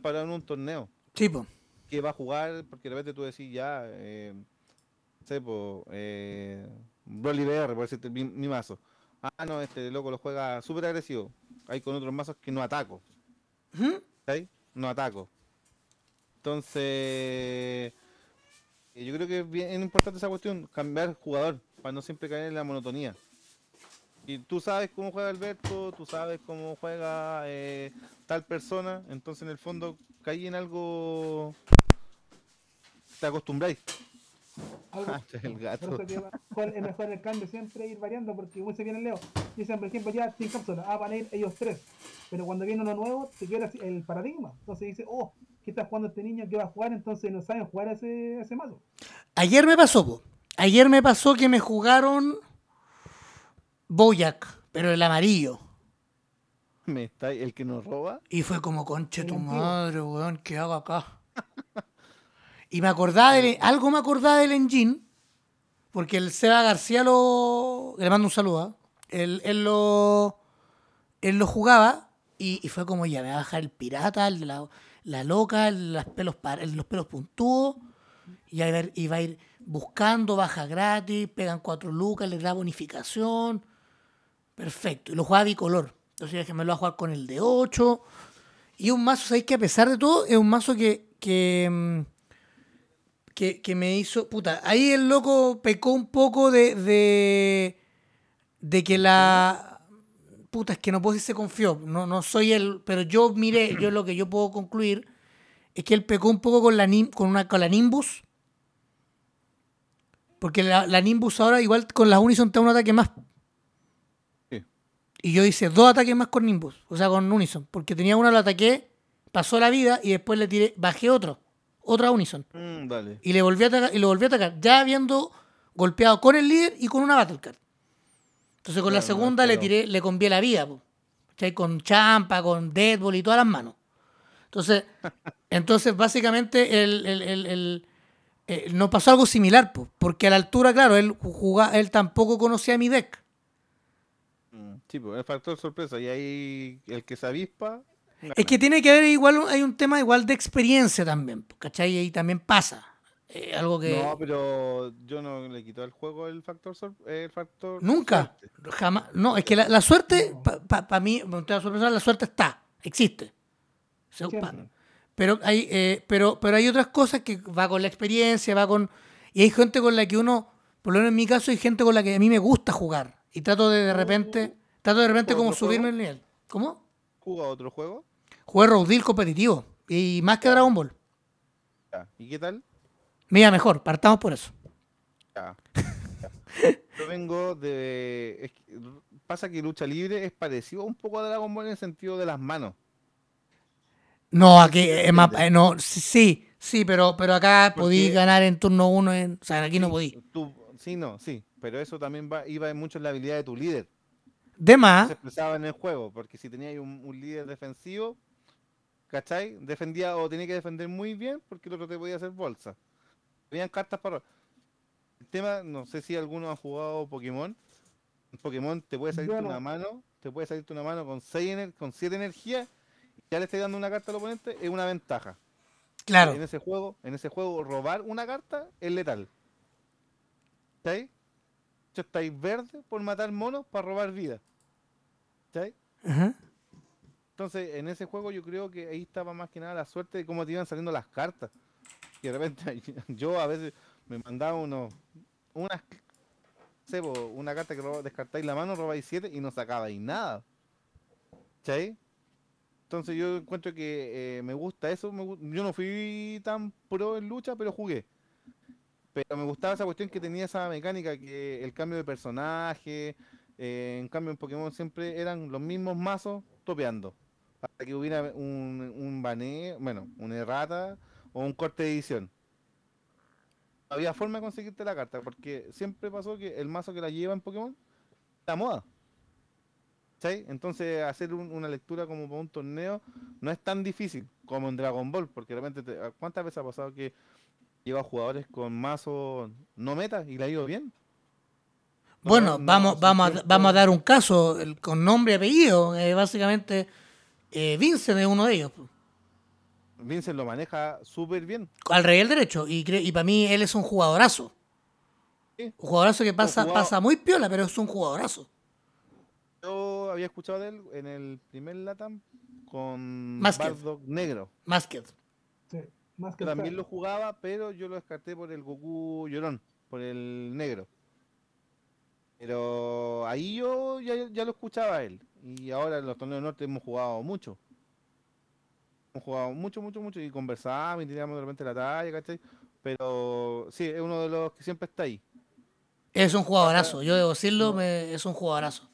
para en un torneo, Tipo. que va a jugar, porque de repente tú decís ya, eh, no sé, po, eh, Broly BR, por decirte, mi, mi mazo. Ah, no, este loco lo juega súper agresivo. Hay con otros mazos que no ataco. Ujú. ¿Cachai? No ataco. Entonces, yo creo que es bien importante esa cuestión, cambiar jugador, para no siempre caer en la monotonía. Y tú sabes cómo juega Alberto, tú sabes cómo juega eh, tal persona, entonces en el fondo caí en algo, te acostumbráis. Algo- [LAUGHS] Ah, el gato. Por eso que es mejor el cambio siempre ir variando, porque como se viene el Leo, dicen por ejemplo ya sin cápsula, ah, van a ir ellos tres, pero cuando viene uno nuevo, te queda el paradigma. Entonces dice, oh, ¿qué está jugando este niño? ¿Qué va a jugar? Entonces no saben jugar a ese, a ese mazo. Ayer me pasó, po. Ayer me pasó que me jugaron Boyac, pero el amarillo. Me está el que nos roba. Y fue como, conche tu madre, weón, ¿qué hago acá? y me acordaba del, algo me acordaba del engine, porque el Seba García lo. Le mando un saludo, ¿ah? él, él lo. Él lo jugaba y, y fue como, ya, me va a bajar el pirata, el de la, la loca, las pelos los pelos puntudos, y va, a ir- va a ir buscando, baja gratis, pegan cuatro lucas, les da bonificación. Perfecto. Y lo jugaba bicolor. Entonces dije, me lo voy a jugar con el de 8. Y un mazo, ¿sabéis que a pesar de todo, es un mazo que, que, mm, que, que me hizo. Puta, ahí el loco pecó un poco de. de, de que la. Puta, es que no puedo decir se confió. No, no soy el. Pero yo miré, [CLEARS THROAT] yo lo que yo puedo concluir es que él pecó un poco con la, nim- con una, con la Nimbus. Porque la, la Nimbus ahora, igual con la Unison, te da un ataque más. Sí. Y yo hice dos ataques más con Nimbus, o sea, con Unison. Porque tenía uno, lo ataqué, pasó la vida y después le tiré, bajé otro, otra Unison. Mm. Y le volví a atacar, y lo volví a atacar, ya habiendo golpeado con el líder y con una Battle Card. Entonces con la segunda le pero- tiré, le convié la vida, po. ¿Cachai? Con champa, con deadball y todas las manos. Entonces, [LAUGHS] entonces básicamente el, el- el- el- eh, nos pasó algo similar, po, porque a la altura, claro, él jugaba, él tampoco conocía mi deck. Mm, Sí, pues el factor sorpresa. Y ahí el que se avispa. gana. Es que tiene que haber igual, hay un tema igual de experiencia también, ¿cachai? Y también pasa. Eh, algo que No, pero yo no le quito al juego el factor sor- el factor nunca, suerte. jamás. No, es que la, la suerte, para mí, me gusta la sorpresa, la suerte está, existe. Se- Siempre. pa- pero hay, eh, pero, pero hay otras cosas que va con la experiencia, va con. Y hay gente con la que uno, por lo menos en mi caso, hay gente con la que a mí me gusta jugar. Y trato de de repente, trato de repente como ¿Otro subirme juego? el nivel. ¿Cómo? ¿Juega otro juego? Jugué Road Deal competitivo. Y más que Dragon Ball. ¿Y qué tal? Mira, mejor, partamos por eso. Ya. Yo vengo de. es que pasa que lucha libre es parecido un poco a Dragon Ball en el sentido de las manos. No, aquí es más. eh, no, sí, sí, pero, pero acá ¿Por podí ganar en turno uno. En, o sea, aquí no podí. tú- sí, no, sí. Pero eso también va, iba mucho en la habilidad de tu líder. De se más, expresaba en el juego, porque si tenías un, un líder defensivo, ¿cachai? Defendía o tenía que defender muy bien porque el otro te podía hacer bolsa. Tenían cartas para... El tema, no sé si alguno ha jugado Pokémon. En Pokémon te puede salir Yo una no. mano, te puede salirte una mano con 6 con 7 energías, y ya le estás dando una carta al oponente, es una ventaja. claro. En ese juego, en ese juego robar una carta es letal. De hecho, estáis verde por matar monos para robar vida. ¿Cachai? Ajá. Entonces, en ese juego yo creo que ahí estaba más que nada la suerte de cómo te iban saliendo las cartas. Y de repente [LAUGHS] yo a veces me mandaba unos, unas, po, una carta que descartáis la mano, robáis siete y no sacabais nada. ¿Cachai? Entonces yo encuentro que eh, me gusta eso. yo no fui tan pro en lucha, pero jugué. Pero me gustaba esa cuestión que tenía esa mecánica, que el cambio de personaje, eh, en cambio en Pokémon siempre eran los mismos mazos topeando. Hasta que hubiera un, un baneo, bueno, una errata o un corte de edición. Había forma de conseguirte la carta, porque siempre pasó que el mazo que la lleva en Pokémon la moda. ¿Cachai? Entonces hacer un- una lectura como para un torneo no es tan difícil como en Dragon Ball, porque de repente, te- ¿cuántas veces ha pasado que lleva jugadores con mazos no meta y le ha ido bien? No, Bueno, no, vamos, vamos, a, vamos a dar un caso el- con nombre y apellido. eh, básicamente, eh, Vincent es uno de ellos. Vincent lo maneja súper bien. Al revés del derecho. Y, y para mí él es un jugadorazo. Sí. Un jugadorazo que pasa, jugado- pasa muy piola, pero es un jugadorazo. Yo había escuchado de él en el primer Latam con Masked. Bardock Negro. Más que. Sí, más que Yo también lo jugaba, pero yo lo descarté por el Goku Llorón, por el negro. Pero ahí yo ya, ya lo escuchaba a él. Y ahora en los torneos norte hemos jugado mucho. Hemos jugado mucho, mucho, mucho. Y conversábamos y tirábamos de repente la talla, ¿cachai? Pero sí, es uno de los que siempre está ahí. Es un jugadorazo, yo debo decirlo, me- es un jugadorazo.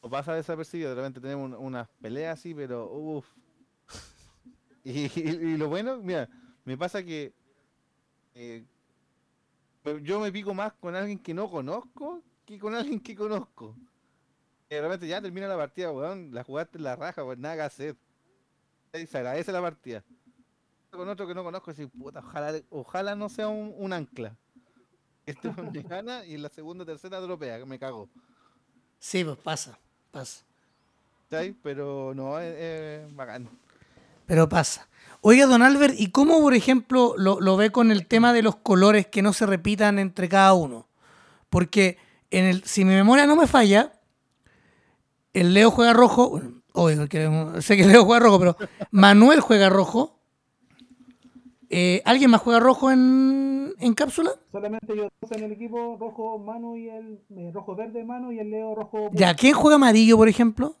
O pasa desapercibido, de repente tenemos un- unas peleas así, pero uff. [LAUGHS] Y, y- y lo bueno, mira, me pasa que eh, yo me pico más con alguien que no conozco que con alguien que conozco. Y de repente ya termina la partida, weón, la jugaste en la raja, pues nada que hacer. Se agradece la partida. Con otro que no conozco, así, puta, ojalá, ojalá no sea un, un ancla. Este [LAUGHS] me gana y en la segunda tercera dropea, que me cago. Sí, pues pasa, pasa. Pero no, es, es bacán. Pero pasa. Oiga, don Albert, ¿y cómo, por ejemplo, lo, lo ve con el tema de los colores que no se repitan entre cada uno? Porque en el, si mi memoria no me falla, el Leo juega rojo. Obvio que sé que Leo juega rojo, pero Manuel juega rojo. Eh, ¿Alguien más juega rojo en, en cápsula? Solamente yo dos en el equipo, rojo Manu y el eh, rojo verde Manu y el Leo rojo. Ya, ¿quién juega amarillo, por ejemplo?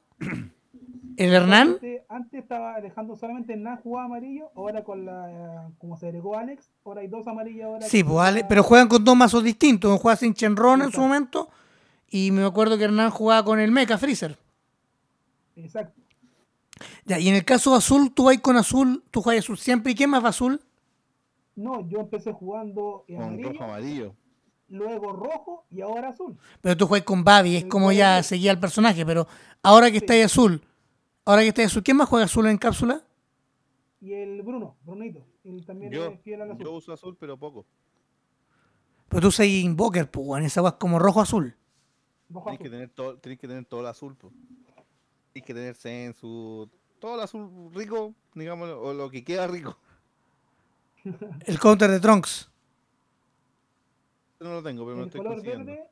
¿El Hernán? Antes, estaba Alejandro solamente Hernán jugaba amarillo, ahora con la como se agregó Alex, ahora hay dos amarillos ahora. Sí, pues, Ale- pero juegan con dos mazos distintos. Uno juega sin Chenron en su momento. Y me acuerdo que Hernán jugaba con el Mecha Freezer. Exacto. Ya, y en el caso azul, tú vas con azul, tú juegas azul siempre. ¿Y quién más va azul? No, yo empecé jugando Con amarillo, rojo amarillo. luego rojo y ahora azul. Pero tú juegas con Babi, es El como ya azul. seguía el personaje. Pero ahora que Sí. está ahí azul, ahora que está ahí azul, ¿quién más juega azul en cápsula? Y el Bruno, Brunito, él también Yo, es fiel al azul. yo uso azul, pero poco. Pero tú soy Invoker, pues, weón, esa es como rojo-azul. rojo Tienes que azul. tener todo, tenés que tener todo el azul, po. Tienes que tener sensu, todo el azul rico, digamos, o lo que queda rico. [LAUGHS] El counter de Trunks. No lo tengo, pero me lo El estoy color verde,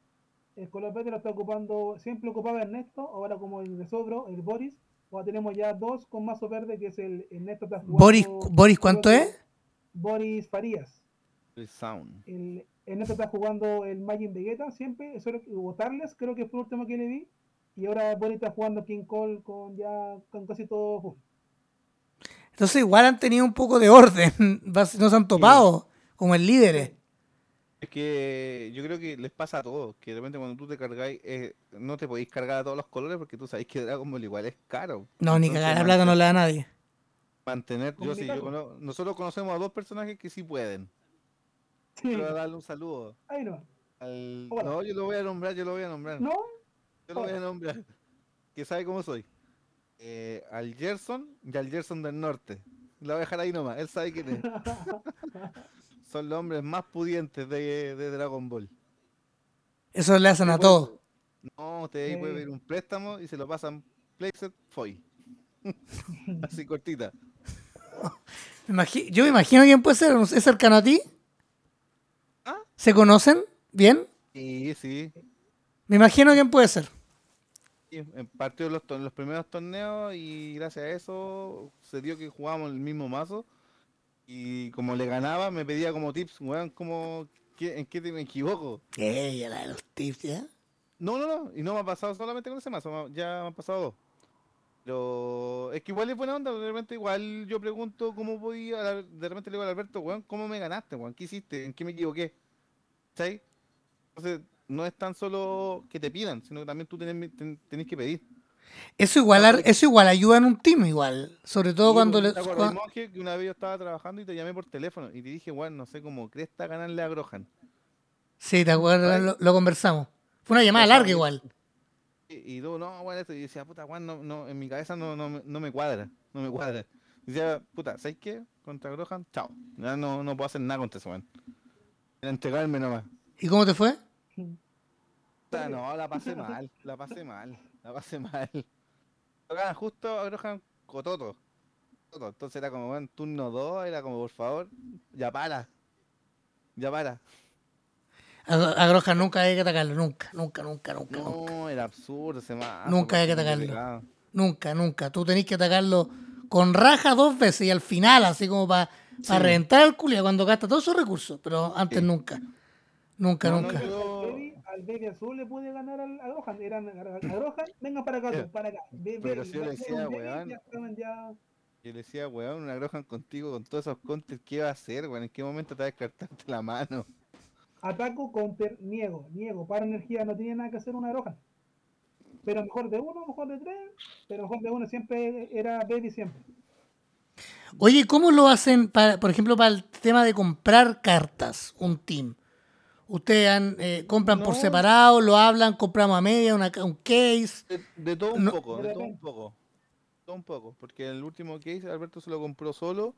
el color verde lo está ocupando, siempre ocupaba Ernesto, ahora como el de Sobro, el Boris, ahora tenemos ya dos con mazo verde, que es el Ernesto está jugando. Boris, Boris ¿cuánto es? Boris Farías. El sound. El Ernesto está jugando el Majin Vegeta siempre, eso es votarles, creo que fue el último que le vi. Y ahora Boris está jugando King Cole con ya con casi todo full. Entonces igual han tenido un poco de orden. [LAUGHS] No se han topado como el líder. Es que yo creo que les pasa a todos, que de repente cuando tú te cargáis, eh, no te podéis cargar a todos los colores porque tú sabéis que Dragon Ball igual es caro. No, ni cagar la plata no le da a nadie. Mantener, yo sí, yo Complicado. cono- nosotros conocemos a dos personajes que sí pueden. Sí, Quiero darle un saludo. ahí no. Al... No, yo lo voy a nombrar, yo lo voy a nombrar. ¿No? Yo lo voy a nombrar. Que sabe cómo soy. Eh, al Gerson y al Gerson del Norte. Lo voy a dejar ahí nomás. Él sabe quién es. [LAUGHS] Son los hombres más pudientes de, de Dragon Ball. Eso le hacen a todos. No, usted ahí puede pedir un préstamo y se lo pasan Playset Foy. [LAUGHS] Así cortita. Yo me imagino quién puede ser. ¿Es cercano a ti? ¿Ah? ¿Se conocen? ¿Bien? Sí, sí. Me imagino quién puede ser. Sí, En partió los, los primeros torneos y gracias a eso se dio que jugábamos el mismo mazo. Y como le ganaba, me pedía como tips, weón, como, ¿qué- ¿en qué te me equivoco? Ella, la de los tips, ¿ya? No, no, no, y no me ha pasado solamente con ese mazo, ya me han pasado dos. Pero es que igual es buena onda, de repente igual yo pregunto cómo podía, de repente le digo a Alberto, weón, ¿cómo me ganaste, weón? ¿Qué hiciste? ¿En qué me equivoqué? ¿Sabes? Entonces, no es tan solo que te pidan, sino que también tú tenés, ten- tenés que pedir. Eso igual, eso igual ayuda en un team, igual. Sobre todo Sí, cuando pues, le. ¿te acuerdas, juegan- monje, que una vez yo estaba trabajando y te llamé por teléfono y te dije, weón, no sé cómo cresta ganarle a Grohan. Sí, te acuerdas, lo, lo conversamos. Fue una llamada larga igual. Y, y tú, no, bueno, esto. Y decía, puta, weón, no, no, en mi cabeza no, no, me- no me cuadra, no me cuadra. Y decía, puta, ¿sabes qué? Contra Grohan, chao. Ya no, no puedo hacer nada contra ese weón. Entregarme nomás. ¿Y cómo te fue? No, la pasé mal, la pasé mal, la pasé mal. Tocaban justo Grohan Cototo. Entonces era como, weón, turno 2, era como, por favor, ya para. Ya para. A, a Groja nunca hay que atacarlo, nunca, nunca, nunca, nunca, nunca. No, era absurdo ese mazo. Nunca hay que atacarlo. Nunca, nunca. Tú tenés que atacarlo con raja dos veces y al final, así como para Sí. reventar el culia cuando gasta todos sus recursos. Pero antes Sí. nunca. Nunca, No, nunca. Al baby, al baby azul le puede ganar al, a. Eran a, vengan para acá, Pero- para acá. Ve- pero si yo le decía, weón. Yo le decía, weón, una Grohan contigo con todos esos counters, ¿qué va a hacer, weón? ¿En qué momento te va a descartarte la mano? Ataco, counter, niego, niego. Para energía no tiene nada que hacer una roja. Pero mejor de uno, mejor de tres, pero mejor de uno siempre era baby siempre. Oye, ¿cómo lo hacen, para, por ejemplo, para el tema de comprar cartas, un team? ¿Ustedes han, eh, compran por separado, lo hablan, compramos a media, una, un case? De, de todo un No. poco, De de todo un poco. Todo un poco, porque el último case Alberto se lo compró solo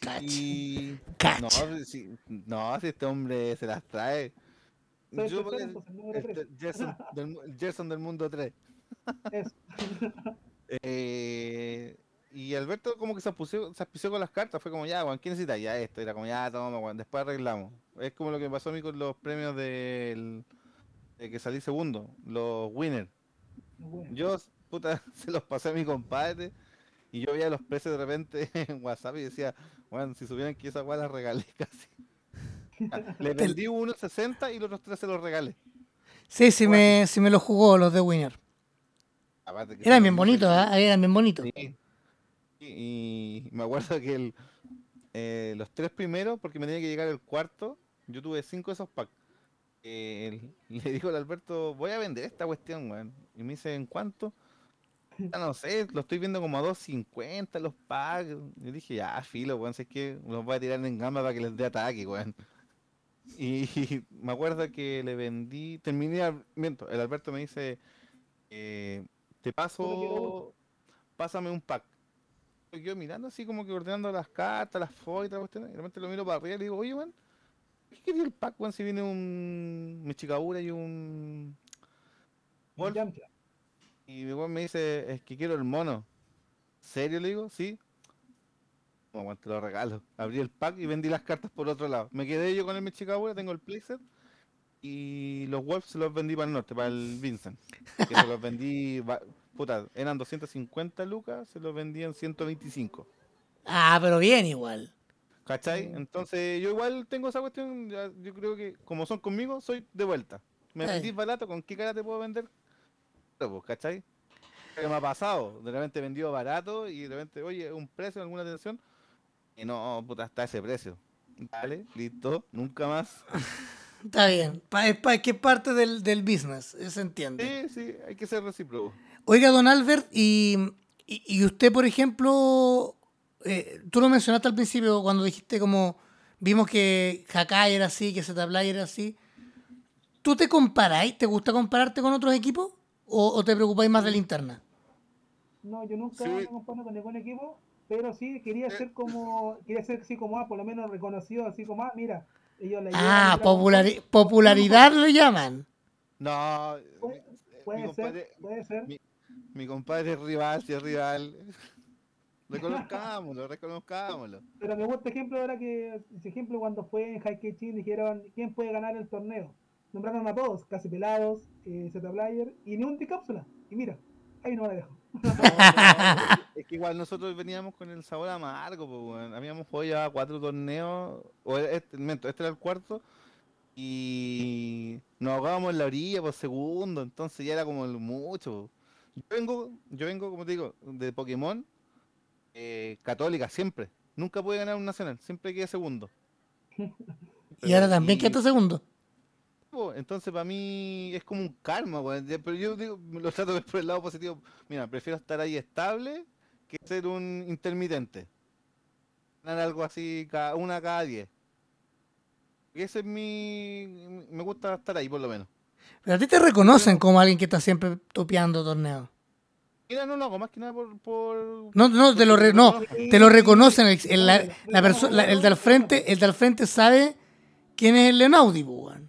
cacha. y... No, si, no, si este hombre se las trae. Yo, este, Gerson, del, Gerson del mundo 3. Eso. [LAUGHS] Eh, y Alberto como que se apusió, se con las cartas, fue como ya, Juan, ¿qué necesitas? Ya esto, era como ya, toma, Juan, después arreglamos. Es como lo que pasó a mí con los premios del de que salí segundo, los winners. Bueno. Yo, puta, [LAUGHS] se los pasé a mi compadre y yo veía los precios de repente [LAUGHS] en WhatsApp y decía, bueno, si supieran que esa weá la regalé [LAUGHS] casi. Le vendí uno 60 y los otros tres se los regalé. Sí, sí me, sí me lo jugó los de Winner. Eran bien bonitos. ¿ah? Eran bien bonitos. Sí. Y, me acuerdo que el, eh, los tres primeros, porque me tenía que llegar el cuarto, yo tuve cinco de esos packs. Eh, [LAUGHS] le dijo al Alberto, voy a vender esta cuestión, weón. Y me dice, ¿en cuánto? [LAUGHS] Ah, no sé, lo estoy viendo como a 2.50 los packs. Yo dije, ya, filo, weón, si es que los voy a tirar en gamba para que les dé ataque, weón. [LAUGHS] Y me acuerdo que le vendí, terminé, miento, el Alberto me dice, eh, te paso, pásame un pack. Y yo mirando así como que ordenando las cartas, las fotos y tal cuestión, y de repente lo miro para arriba y le digo, oye, man, ¿qué quería el pack, weón, si viene un Michigabura y un? Yamcha. Y mi weón me dice, es que quiero el mono. ¿Serio? Le digo, sí. Bueno, te lo regalo. Abrí el pack y vendí las cartas por otro lado. Me quedé yo con el Michigabura, tengo el playset. Y los Wolves se los vendí para el norte, para el Vincent. Que se los vendí, puta, eran 250 lucas, se los vendí en 125. Ah, pero bien igual. ¿Cachai? Entonces yo igual tengo esa cuestión, ya- yo creo que como son conmigo, soy de vuelta. Me vendís barato, ¿con qué cara te puedo vender? Pues, ¿Cachai? Que me ha pasado, de repente vendido barato y de repente, oye, un precio, alguna atención, y no, puta, está ese precio. Vale, listo, nunca más. [LAUGHS] Está bien. Pa- es, pa- que parte del, del business, se entiende. Sí, sí, hay que ser recíproco. Oiga, don Albert, y, y- y usted, por ejemplo, eh, tú lo mencionaste al principio cuando dijiste como vimos que Hakai era así, que Zetaplay era así. ¿Tú te comparáis? ¿Te gusta compararte con otros equipos? ¿O, o te preocupáis más de la interna? No, yo nunca Sí. me comparo con ningún equipo, pero sí quería ser como, quería ser así como, ah, por lo menos reconocido, así como, ah, mira, ellos la Ah, populari- popularidad lo llaman. No, Puede- mi- mi, Puede compadre, ser, puede ser. mi- mi compadre es rival, si es rival. [LAUGHS] Reconozcámoslo, reconozcámoslo. Pero me gusta ejemplo ahora que, ese ejemplo cuando fue en Haikichin dijeron, ¿quién puede ganar el torneo? Nombraron a todos, casi pelados, eh, Z Player, y ni un de cápsula. Y mira, ahí no la dejo. [LAUGHS] No, es que igual nosotros veníamos con el sabor amargo, pues, weón. Habíamos jugado ya cuatro torneos, o era este, este era el cuarto, y nos ahogábamos en la orilla por segundo, entonces ya era como el mucho. Yo vengo, yo vengo, como te digo, de Pokémon, eh, católica, siempre. Nunca pude ganar un nacional, siempre quedé segundo. [LAUGHS] Y ahora también Y- que este segundo. Entonces para mí es como un karma. Ya, Pero yo digo, lo trato de ver por el lado positivo. Mira, prefiero estar ahí estable que ser un intermitente. Ganar algo así cada una cada diez. Y Ese es mi. Me gusta estar ahí por lo menos. Pero a ti te reconocen como alguien que está siempre topeando torneos. Mira, no hago más que nada por. por No, no, te lo, re- no, te lo reconocen. El, el- la, la perso- la- el de al frente, el de al frente sabe quién es el Leonaudi, po, weón.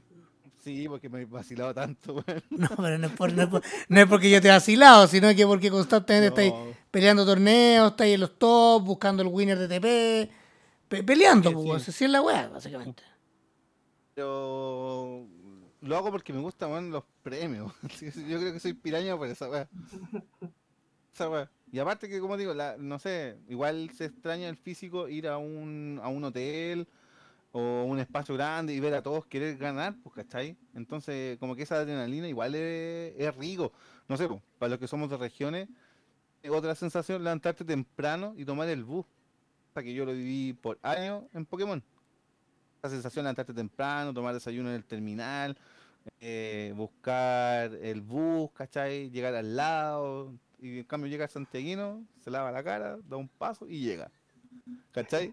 Sí, porque me he vacilado tanto, weón. [LAUGHS] No, pero no es, por- no es por- no es porque yo te he vacilado, sino que porque constantemente estáis No. peleando torneos, estáis en los tops, buscando el winner de TP, pe- peleando, Sí, po, sí. weón. Así es la weá, básicamente. Pero lo hago porque me gustan weón, los premios. [LAUGHS] Yo creo que soy piraña por esa weá. Esa weá. Y aparte que como digo, la, no sé, igual se extraña el físico ir a un, a un hotel o un espacio grande y ver a todos querer ganar, pues ¿cachai? Entonces como que esa adrenalina igual es, es rico. No sé, pues, para los que somos de regiones, Otra sensación, levantarte temprano y tomar el bus. Sea que yo lo viví por años en Pokémon. La sensación levantarte temprano, tomar desayuno en el terminal, eh, buscar el bus, ¿cachai? Llegar al lado. Y en cambio llega el santiaguino, se lava la cara, da un paso y llega. ¿Cachai?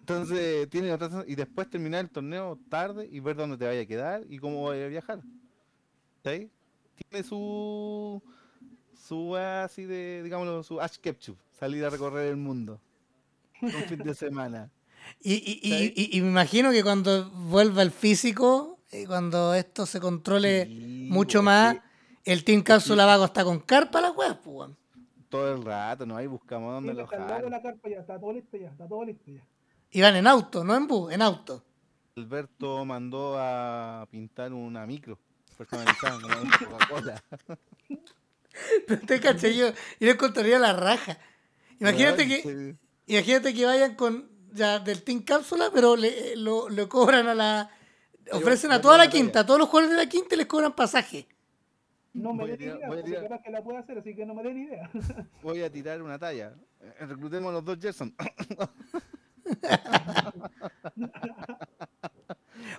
Entonces tiene otra sens- y después terminar el torneo tarde y ver dónde te vaya a quedar y cómo vaya a viajar. ¿Cachai? Tiene su su así de, digámoslo, su Ash Ketchum, salir a recorrer el mundo. Un fin de semana. Y, y, y, y- y me imagino que cuando vuelva el físico, y cuando esto se controle Sí, mucho más, que el Team Cápsula va a costar con carpa las weas, pues. Todo el rato, ¿no? Ahí buscamos dónde Sí, lo jalan. la carpa ya, está todo listo ya, está todo listo ya. Y van en auto, no en bus, en auto. Alberto mandó a pintar una micro personalizada Coca-Cola. [LAUGHS] Pero te caché, yo, yo le encontraría la raja. Imagínate que, imagínate que vayan con ya del Team Cápsula, pero le, lo, lo cobran a la. Ofrecen a toda la quinta, a todos los jugadores de la quinta y les cobran pasaje. No me Voy a den tirar- idea, voy tirar- capaz que la puede hacer, así que no me den idea. [LAUGHS] Voy a tirar una talla. Eh, Reclutemos a los dos Gerson. [LAUGHS]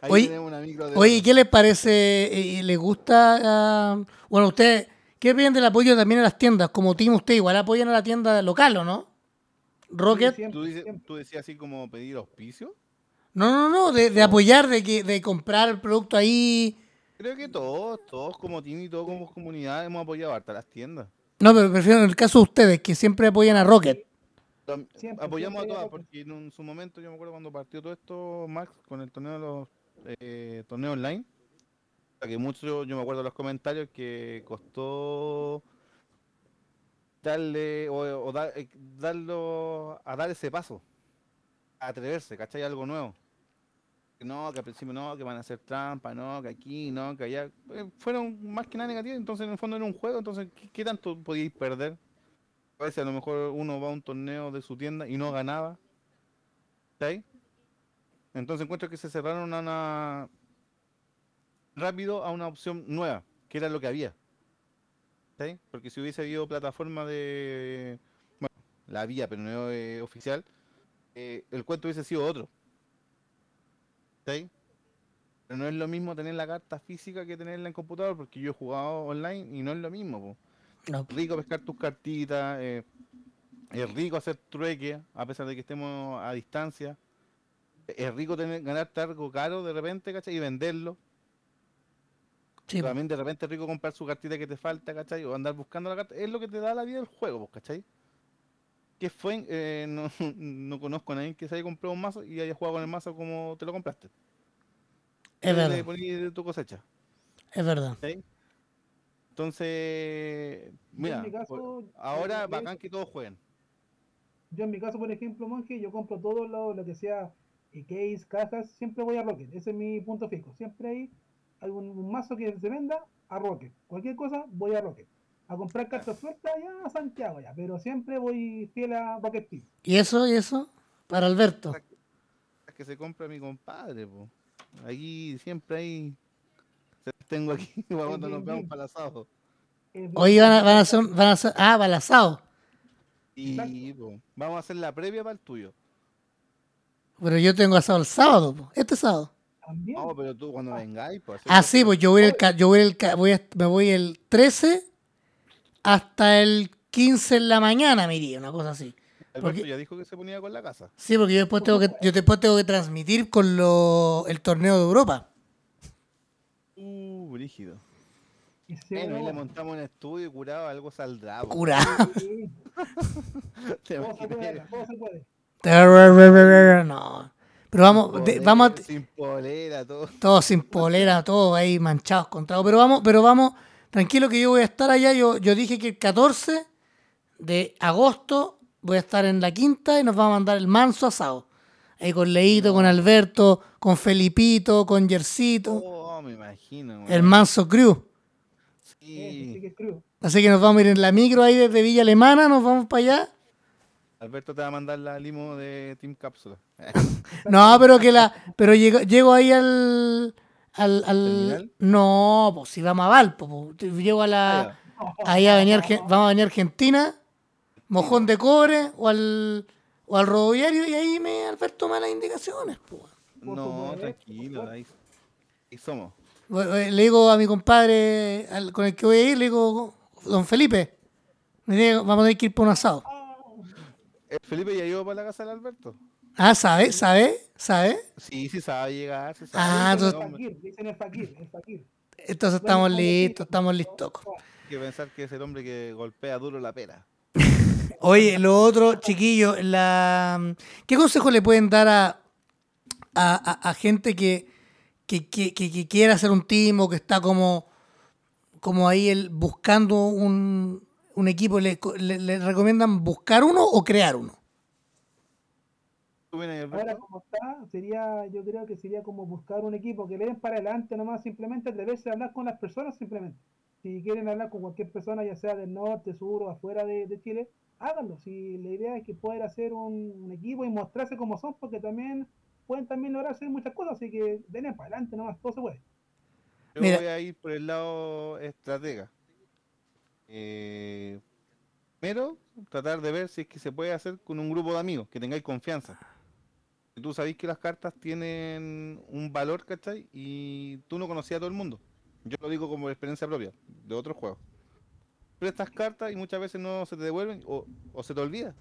Ahí Oye- tenemos una micro de Oye, ¿y oro. ¿qué les parece? eh, ¿Les gusta? ah, bueno, ustedes, ¿qué opinan del apoyo también a las tiendas? Como team, usted igual apoyan a la tienda local, ¿o no? Rocket. ¿Tú, dices- siempre. tú decías así como pedir auspicio? No, no, no, de, de apoyar, de que de comprar el producto ahí. Creo que todos, todos como team y todos como comunidad hemos apoyado harta las tiendas. No, pero prefiero en el caso de ustedes, que siempre apoyan a Rocket. Siempre, apoyamos siempre a todas porque en un- su momento yo me acuerdo cuando partió todo esto Max con el torneo de los eh, torneos online o sea, que mucho yo me acuerdo de los comentarios que costó darle o, o eh, darlo a dar ese paso a atreverse ¿cachai? algo nuevo no que al principio no que van a hacer trampa no que aquí no que allá Eh, fueron más que nada negativos entonces en el fondo era un juego entonces ¿qué, tanto podíais perder? A veces a lo mejor uno va a un torneo de su tienda y no ganaba. ¿Está Entonces encuentro que se cerraron a una rápido a una opción nueva, que era lo que había. ¿Está Porque si hubiese habido plataforma de bueno, la había, pero no eh, oficial, eh, el cuento hubiese sido otro. ¿Está Pero no es lo mismo tener la carta física que tenerla en computador, porque yo he jugado online y no es lo mismo. No. rico pescar tus cartitas, eh, es rico hacer trueque, a pesar de que estemos a distancia. Es rico tener, ganarte algo caro de repente, ¿cachai? Y venderlo. Sí. También de repente es rico comprar su cartita que te falta, ¿cachai? O andar buscando la carta. Es lo que te da la vida del juego, pues, ¿cachai? Que fue, eh, no, [LAUGHS] no conozco a nadie que se haya comprado un mazo y haya jugado con el mazo como te lo compraste. es Le verdad, poní de tu cosecha. es verdad. Entonces, mira, mi caso, por- yo ahora que- bacán que todos jueguen. Yo en mi caso, por ejemplo, monje, yo compro todo lo, lo que sea eh, case, cajas, siempre voy a Rocket. Ese es mi punto fijo. Siempre hay algún un mazo que se venda a Rocket. Cualquier cosa, voy a Rocket. A comprar cartas sueltas ya a Santiago ya, pero siempre voy fiel a Rocket Team. ¿Y eso? ¿Y eso? Para Alberto. las que se compra mi compadre, po. Aquí siempre hay. Tengo aquí [LAUGHS] para cuando nos veamos para el asado. El Hoy van a, van a hacer, van a hacer, ah, balazado. Y po, vamos a hacer la previa para el tuyo. Pero yo tengo asado el sábado, po, este sábado. También. No, pero tú cuando vengáis, pues. Ah, sí, pues yo voy el, ca- yo voy el, ca- voy a- me voy el 13 hasta el 15 en la mañana, me iría, una cosa así. Alberto porque- ya dijo que se ponía con la casa. Sí, porque yo después tengo que, yo después tengo que transmitir con lo, el torneo de Europa. Uh, brígido. Bueno, ahí le montamos un estudio y curado, algo saldrá. po. Curado. Sí, [LAUGHS] ¿Te todo se puede, todo se puede. [LAUGHS] No. Pero vamos, Polera, vamos a, Sin polera, todo. todos sin polera, todos ahí manchados con trago. Pero vamos, pero vamos, tranquilo que yo voy a estar allá. Yo, yo dije que el 14 de agosto voy a estar en la quinta y nos vamos a mandar el manso asado. Ahí con Leito, con Alberto, con Felipito, con Yercito, Oh, me imagino. el manso crew. Sí Sí. que es crudo. Así que nos vamos a ir en la micro ahí desde Villa Alemana, nos vamos para allá. Alberto te va a mandar la limo de Team Cápsula. [LAUGHS] No, pero que la. Pero llego, llego ahí al. al, no, pues si vamos a Valpo, pues, llego a la. Ah, Ahí a venir, vamos a venir a Argentina mojón de cobre o al, o al rodoviario y ahí me Alberto malas indicaciones. pues. No, tranquilo, ahí, ahí somos. Le digo a mi compadre al- con el que voy a ir, le digo, don Felipe, me dice, vamos a tener que ir por un asado. Ah, ¿El Felipe ya iba para la casa del Alberto? Ah, ¿sabe? ¿Sabe? ¿Sabe? Sí, sí sabe llegar. Sí Ah, sabe. dicen entonces- el fakir, dicen el fakir, el fakir. Entonces estamos Bueno, listos, estamos listos. Hay que pensar que es el hombre que golpea duro la pera. [LAUGHS] Oye, lo otro, chiquillo, la... ¿qué consejo le pueden dar a, a, a- a gente que, que, que, que- que quiere hacer un team o que está como, como ahí el, buscando un, un equipo? ¿Le, le- le recomiendan buscar uno o crear uno? ¿Tú vienes ahí, Ahora como está, sería, yo creo que sería como buscar un equipo que le den para adelante nomás, simplemente atreverse a hablar con las personas simplemente. Si quieren hablar con cualquier persona, ya sea del norte, sur o afuera de, de Chile, háganlo. Si la idea es que poder hacer un, un equipo y mostrarse como son, porque también pueden también lograr hacer muchas cosas, así que denle para adelante nomás, todo se puede. Yo Mira. voy a ir por el lado estratega. Eh, primero, tratar de ver si es que se puede hacer con un grupo de amigos, que tengáis confianza. Que Tú sabéis que las cartas tienen un valor, ¿cachai? Y tú no conocías a todo el mundo. Yo lo digo como experiencia propia, de otros juegos. Prestas cartas y muchas veces no se te devuelven o, o se te olvida.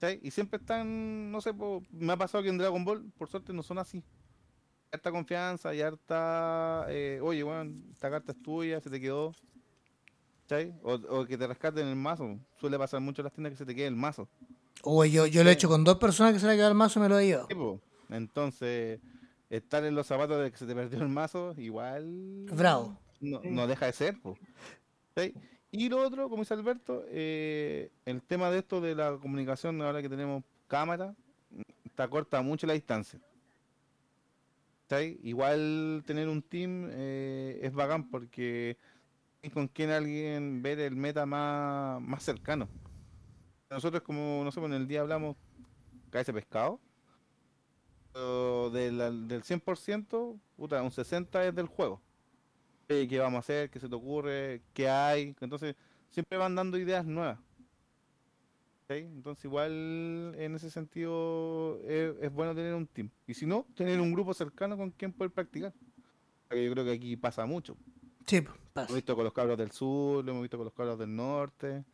¿Cachai? Y siempre están, no sé, po, me ha pasado que en Dragon Ball, por suerte, no son así harta confianza y harta, eh, oye, bueno, esta carta es tuya, se te quedó. ¿Cachai? O, o que te rescaten el mazo. Suele pasar mucho en las tiendas que se te quede el mazo. O yo, yo lo he hecho con dos personas que se le ha quedado el mazo y me lo he llevado. Sí. Entonces, estar en los zapatos de que se te perdió el mazo, igual. Bravo. No, no deja de ser. Y lo otro, como dice Alberto, eh, el tema de esto de la comunicación, ahora que tenemos cámara, te acorta mucho la distancia. Igual tener un team eh, es bacán porque con quien alguien ver el meta más, más cercano. Nosotros como, no sé, en el día hablamos cabeza de pescado, pero del, al- del 100%, puta, un 60% es del juego. ¿Qué vamos a hacer? ¿Qué se te ocurre? ¿Qué hay? Entonces, siempre van dando ideas nuevas. ¿ok? Entonces, igual en ese sentido es, bueno tener un team. Y si no, tener un grupo cercano con quien poder practicar. Yo creo que aquí pasa mucho. Sí, Lo hemos visto con los cabros del sur, lo hemos visto con los cabros del norte.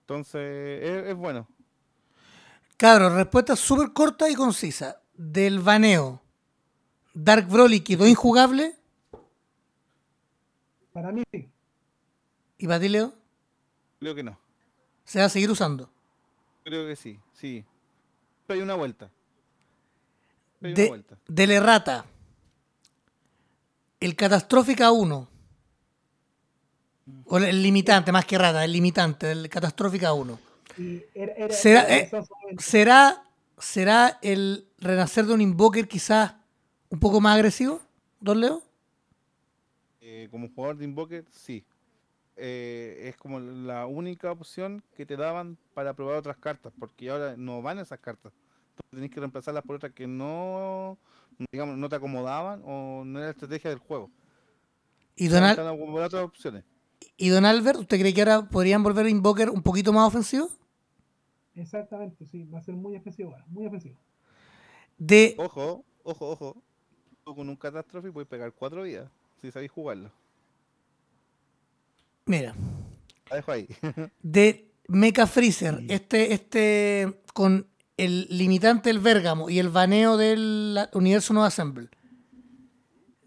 Entonces, es, es bueno. Cabros, respuesta súper corta y concisa. Del baneo, Dark Broly quedó injugable. Para mí sí. ¿Y para ti, Leo? Creo que no. Se va a seguir usando. Creo que sí, sí. Pero hay una vuelta. Hay una De, vuelta. del errata. El catastrófica 1. O el limitante, más que rata, el limitante del catastrófica 1. Y era, era- Será- eh. ¿Será, ¿Será el renacer de un invoker quizás un poco más agresivo, don Leo? Eh, como jugador de Invoker, sí. Eh, es como la única opción que te daban para probar otras cartas, porque ahora no van esas cartas. Entonces tenés que reemplazarlas por otras que no, digamos, no te acomodaban o no era la estrategia del juego. ¿Y don, Al- Están otras opciones. ¿Y don Albert, usted cree que ahora podrían volver a invoker un poquito más ofensivo? Exactamente, sí, va a ser muy ofensivo ahora, muy ofensivo. De, Ojo, ojo, ojo. Tú con un catástrofe puedes pegar cuatro vidas si sabéis jugarlo. mira, La dejo ahí. [LAUGHS] de Mecha Freezer, este, este con el limitante del Bergamo y el baneo del universo no assemble.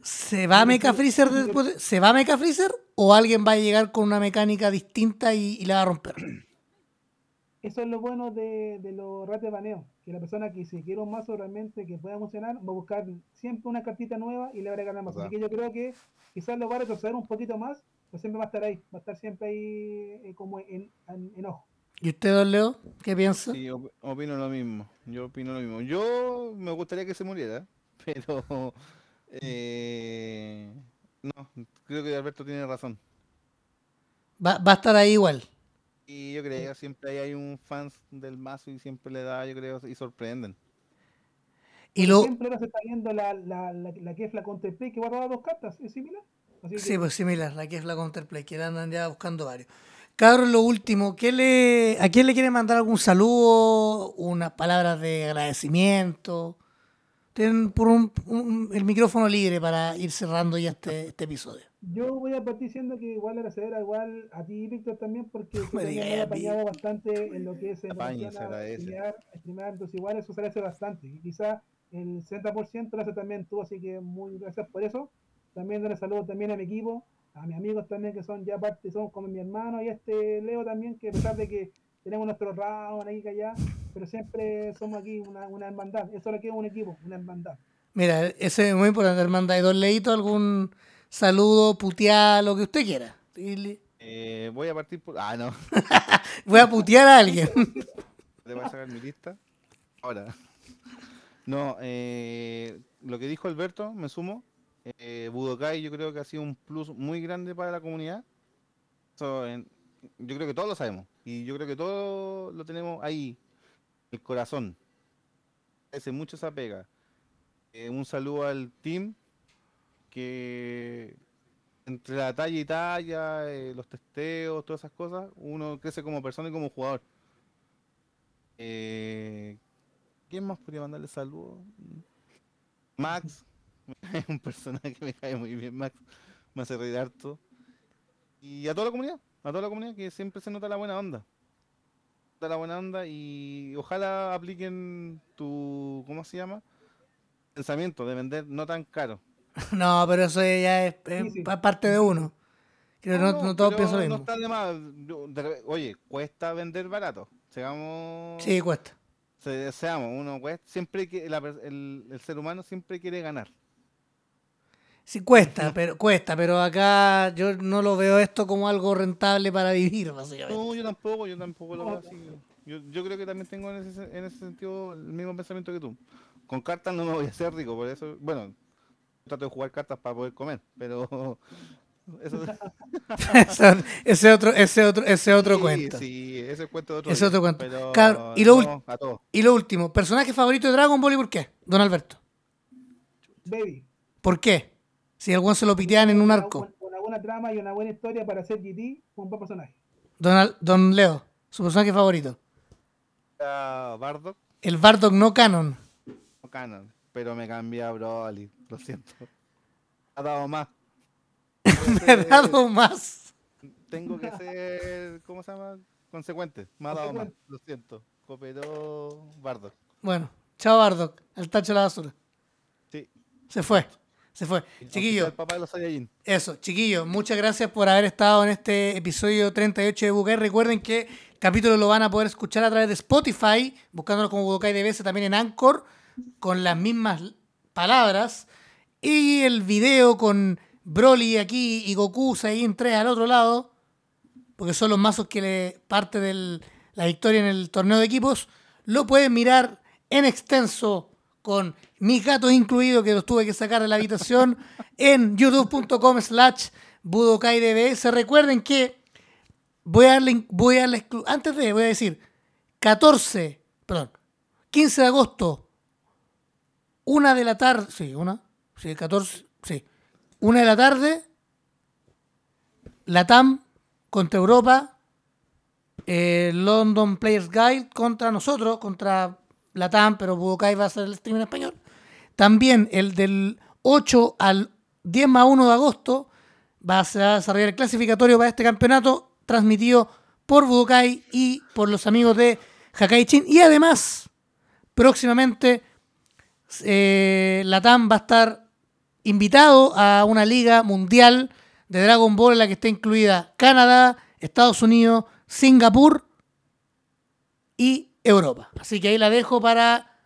¿Se va Mecha Freezer después de- ¿Se va a Mecha Freezer? ¿O alguien va a llegar con una mecánica distinta y, y la va a romper? [CLEARS THROAT] Eso es lo bueno de, de los ratos de baneo, que la persona que si quiere un mazo realmente que pueda funcionar, va a buscar siempre una cartita nueva y le va a al mazo. Así que yo creo que quizás lo va a retroceder un poquito más, pero siempre va a estar ahí, va a estar siempre ahí eh, como en, en, en ojo. ¿Y usted, don Leo? ¿Qué piensa? Sí, op- opino lo mismo. Yo opino lo mismo. Yo me gustaría que se muriera, [LAUGHS] pero eh, no, creo que Alberto tiene razón. Va, va a estar ahí igual. Y yo creo que siempre hay, hay un fans del mazo y siempre le da, yo creo, y sorprenden. Y lo, ejemplo, ahora se está viendo la, la, la, la que es la Counterplay que guarda dos cartas, es similar. Así que Sí, pues similar, la que es la Counterplay, que la andan ya buscando varios. Cabros, lo último, ¿qué le, ¿a quién le quiere mandar algún saludo? Unas palabras de agradecimiento. Tienen por un, un- el micrófono libre para ir cerrando ya este, este episodio. Yo voy a partir diciendo que igual agradecer igual a ti, Víctor, también, porque [LAUGHS] me digas me apañado bastante en lo que es a streamear, entonces igual eso se agradece bastante. Y quizá el 60% lo hace también tú, así que muy gracias por eso. También darle saludos también a mi equipo, a mis amigos también que son ya parte, son como mi hermano y este Leo también, que a pesar de que tenemos nuestro round ahí que allá, pero siempre somos aquí una, una hermandad. Eso es lo que es un equipo, una hermandad. Mira, ese es muy importante, hermandad. ¿Y don Leito algún saludo, putear, lo que usted quiera? Eh, voy a partir por. Ah, no. [LAUGHS] Voy a putear a alguien. [LAUGHS] Te voy a sacar mi lista. Ahora. No, eh, lo que dijo Alberto, me sumo. Eh, Budokai yo creo que ha sido un plus muy grande para la comunidad. Eso, en- yo creo que todos lo sabemos. Y yo creo que todos lo tenemos ahí, el corazón. Hace mucho esa pega. Eh, un saludo al team que entre la talla y talla, eh, los testeos, todas esas cosas, uno crece como persona y como jugador. Eh, ¿Quién más podría mandarle saludos? Max, es [LAUGHS] un personaje que me cae muy bien, Max, me hace reír harto. Y a toda la comunidad, a toda la comunidad que siempre se nota la buena onda. La buena onda y ojalá apliquen tu, ¿cómo se llama? Pensamiento de vender no tan caro. [LAUGHS] No, pero eso ya es, es Sí, sí. pa- parte de uno. Creo que no, no todos piensan lo no mismo. está de más. Oye, cuesta vender barato. Seamos. Sí, cuesta. se- seamos, uno cuesta. Siempre que la per- el, el ser humano siempre quiere ganar. Sí, cuesta, pero cuesta, pero acá yo no lo veo esto como algo rentable para vivir, básicamente. No, yo tampoco, yo tampoco lo No, veo así. Yo, yo creo que también tengo en ese, se- en ese sentido el mismo pensamiento que tú. Con cartas no me voy a hacer rico, por eso, bueno, trato de jugar cartas para poder comer, pero [LAUGHS] eso [LAUGHS] Ese- ese otro, ese otro, ese otro sí, cuento. Sí, ese es cuento de otro Ese día, otro cuento. pero Claro, y lo no. Y lo último, personaje favorito de Dragon Ball y por qué, don Alberto. Baby. ¿Por qué? Si algún se lo pitean en un arco. Una, una buena trama y una buena historia para hacer GT, un buen personaje. Don, Al- don Leo, su personaje favorito. Ah, Bardock El Bardock no canon. o Canon, pero me cambié a Broly, lo siento. [LAUGHS] Ha dado más. [LAUGHS] Me ha dado más. Tengo que ser, ¿cómo se llama? Consecuente. Me ha dado más, lo siento. Cooperó Bardock. Bueno, chao Bardock, al tacho de la basura. Sí. Se fue, se fue. Chiquillo, sea El papá de los Saiyajin. Eso, chiquillos, muchas gracias por haber estado en este episodio 38 de Budokai. Recuerden que el capítulo lo van a poder escuchar a través de Spotify, buscándolo como Budokai DBS, también en Anchor, con las mismas palabras. Y el video con Broly aquí y Goku Saiyan 3 al otro lado, porque son los mazos que le parte de la victoria en el torneo de equipos, lo pueden mirar en extenso con mis gatos incluidos que los tuve que sacar de la habitación [LAUGHS] en youtube.com slash budokaidbs. Recuerden que voy a darle, voy a darle antes de, voy a decir 14, perdón, 15 de agosto, una de la tarde, sí, una, sí, 14, sí, una de la tarde, Latam contra Europa, eh, London Players Guide contra nosotros, contra Latam, pero Budokai va a ser el stream en español. También el del 8 al 10 más 1 de agosto va a desarrollar el clasificatorio para este campeonato, transmitido por Budokai y por los amigos de Hakai Chin. Y además, próximamente, eh, Latam va a estar invitado a una liga mundial de Dragon Ball en la que está incluida Canadá, Estados Unidos, Singapur y Europa. Así que ahí la dejo para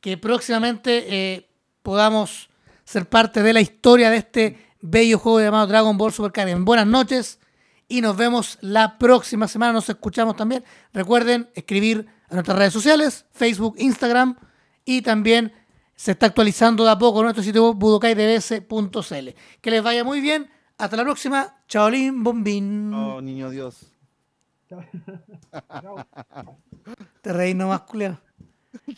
que próximamente eh, podamos ser parte de la historia de este bello juego llamado Dragon Ball Super Carrion. Buenas noches y nos vemos la próxima semana. Nos escuchamos también. Recuerden escribir a nuestras redes sociales, Facebook, Instagram y también se está actualizando de a poco nuestro sitio web budokaidbs.cl. Que les vaya muy bien. Hasta la próxima. Chaolín Bombín. Oh, niño Dios. Chao. [LAUGHS] [LAUGHS] Te reí nomás, culiao. [LAUGHS]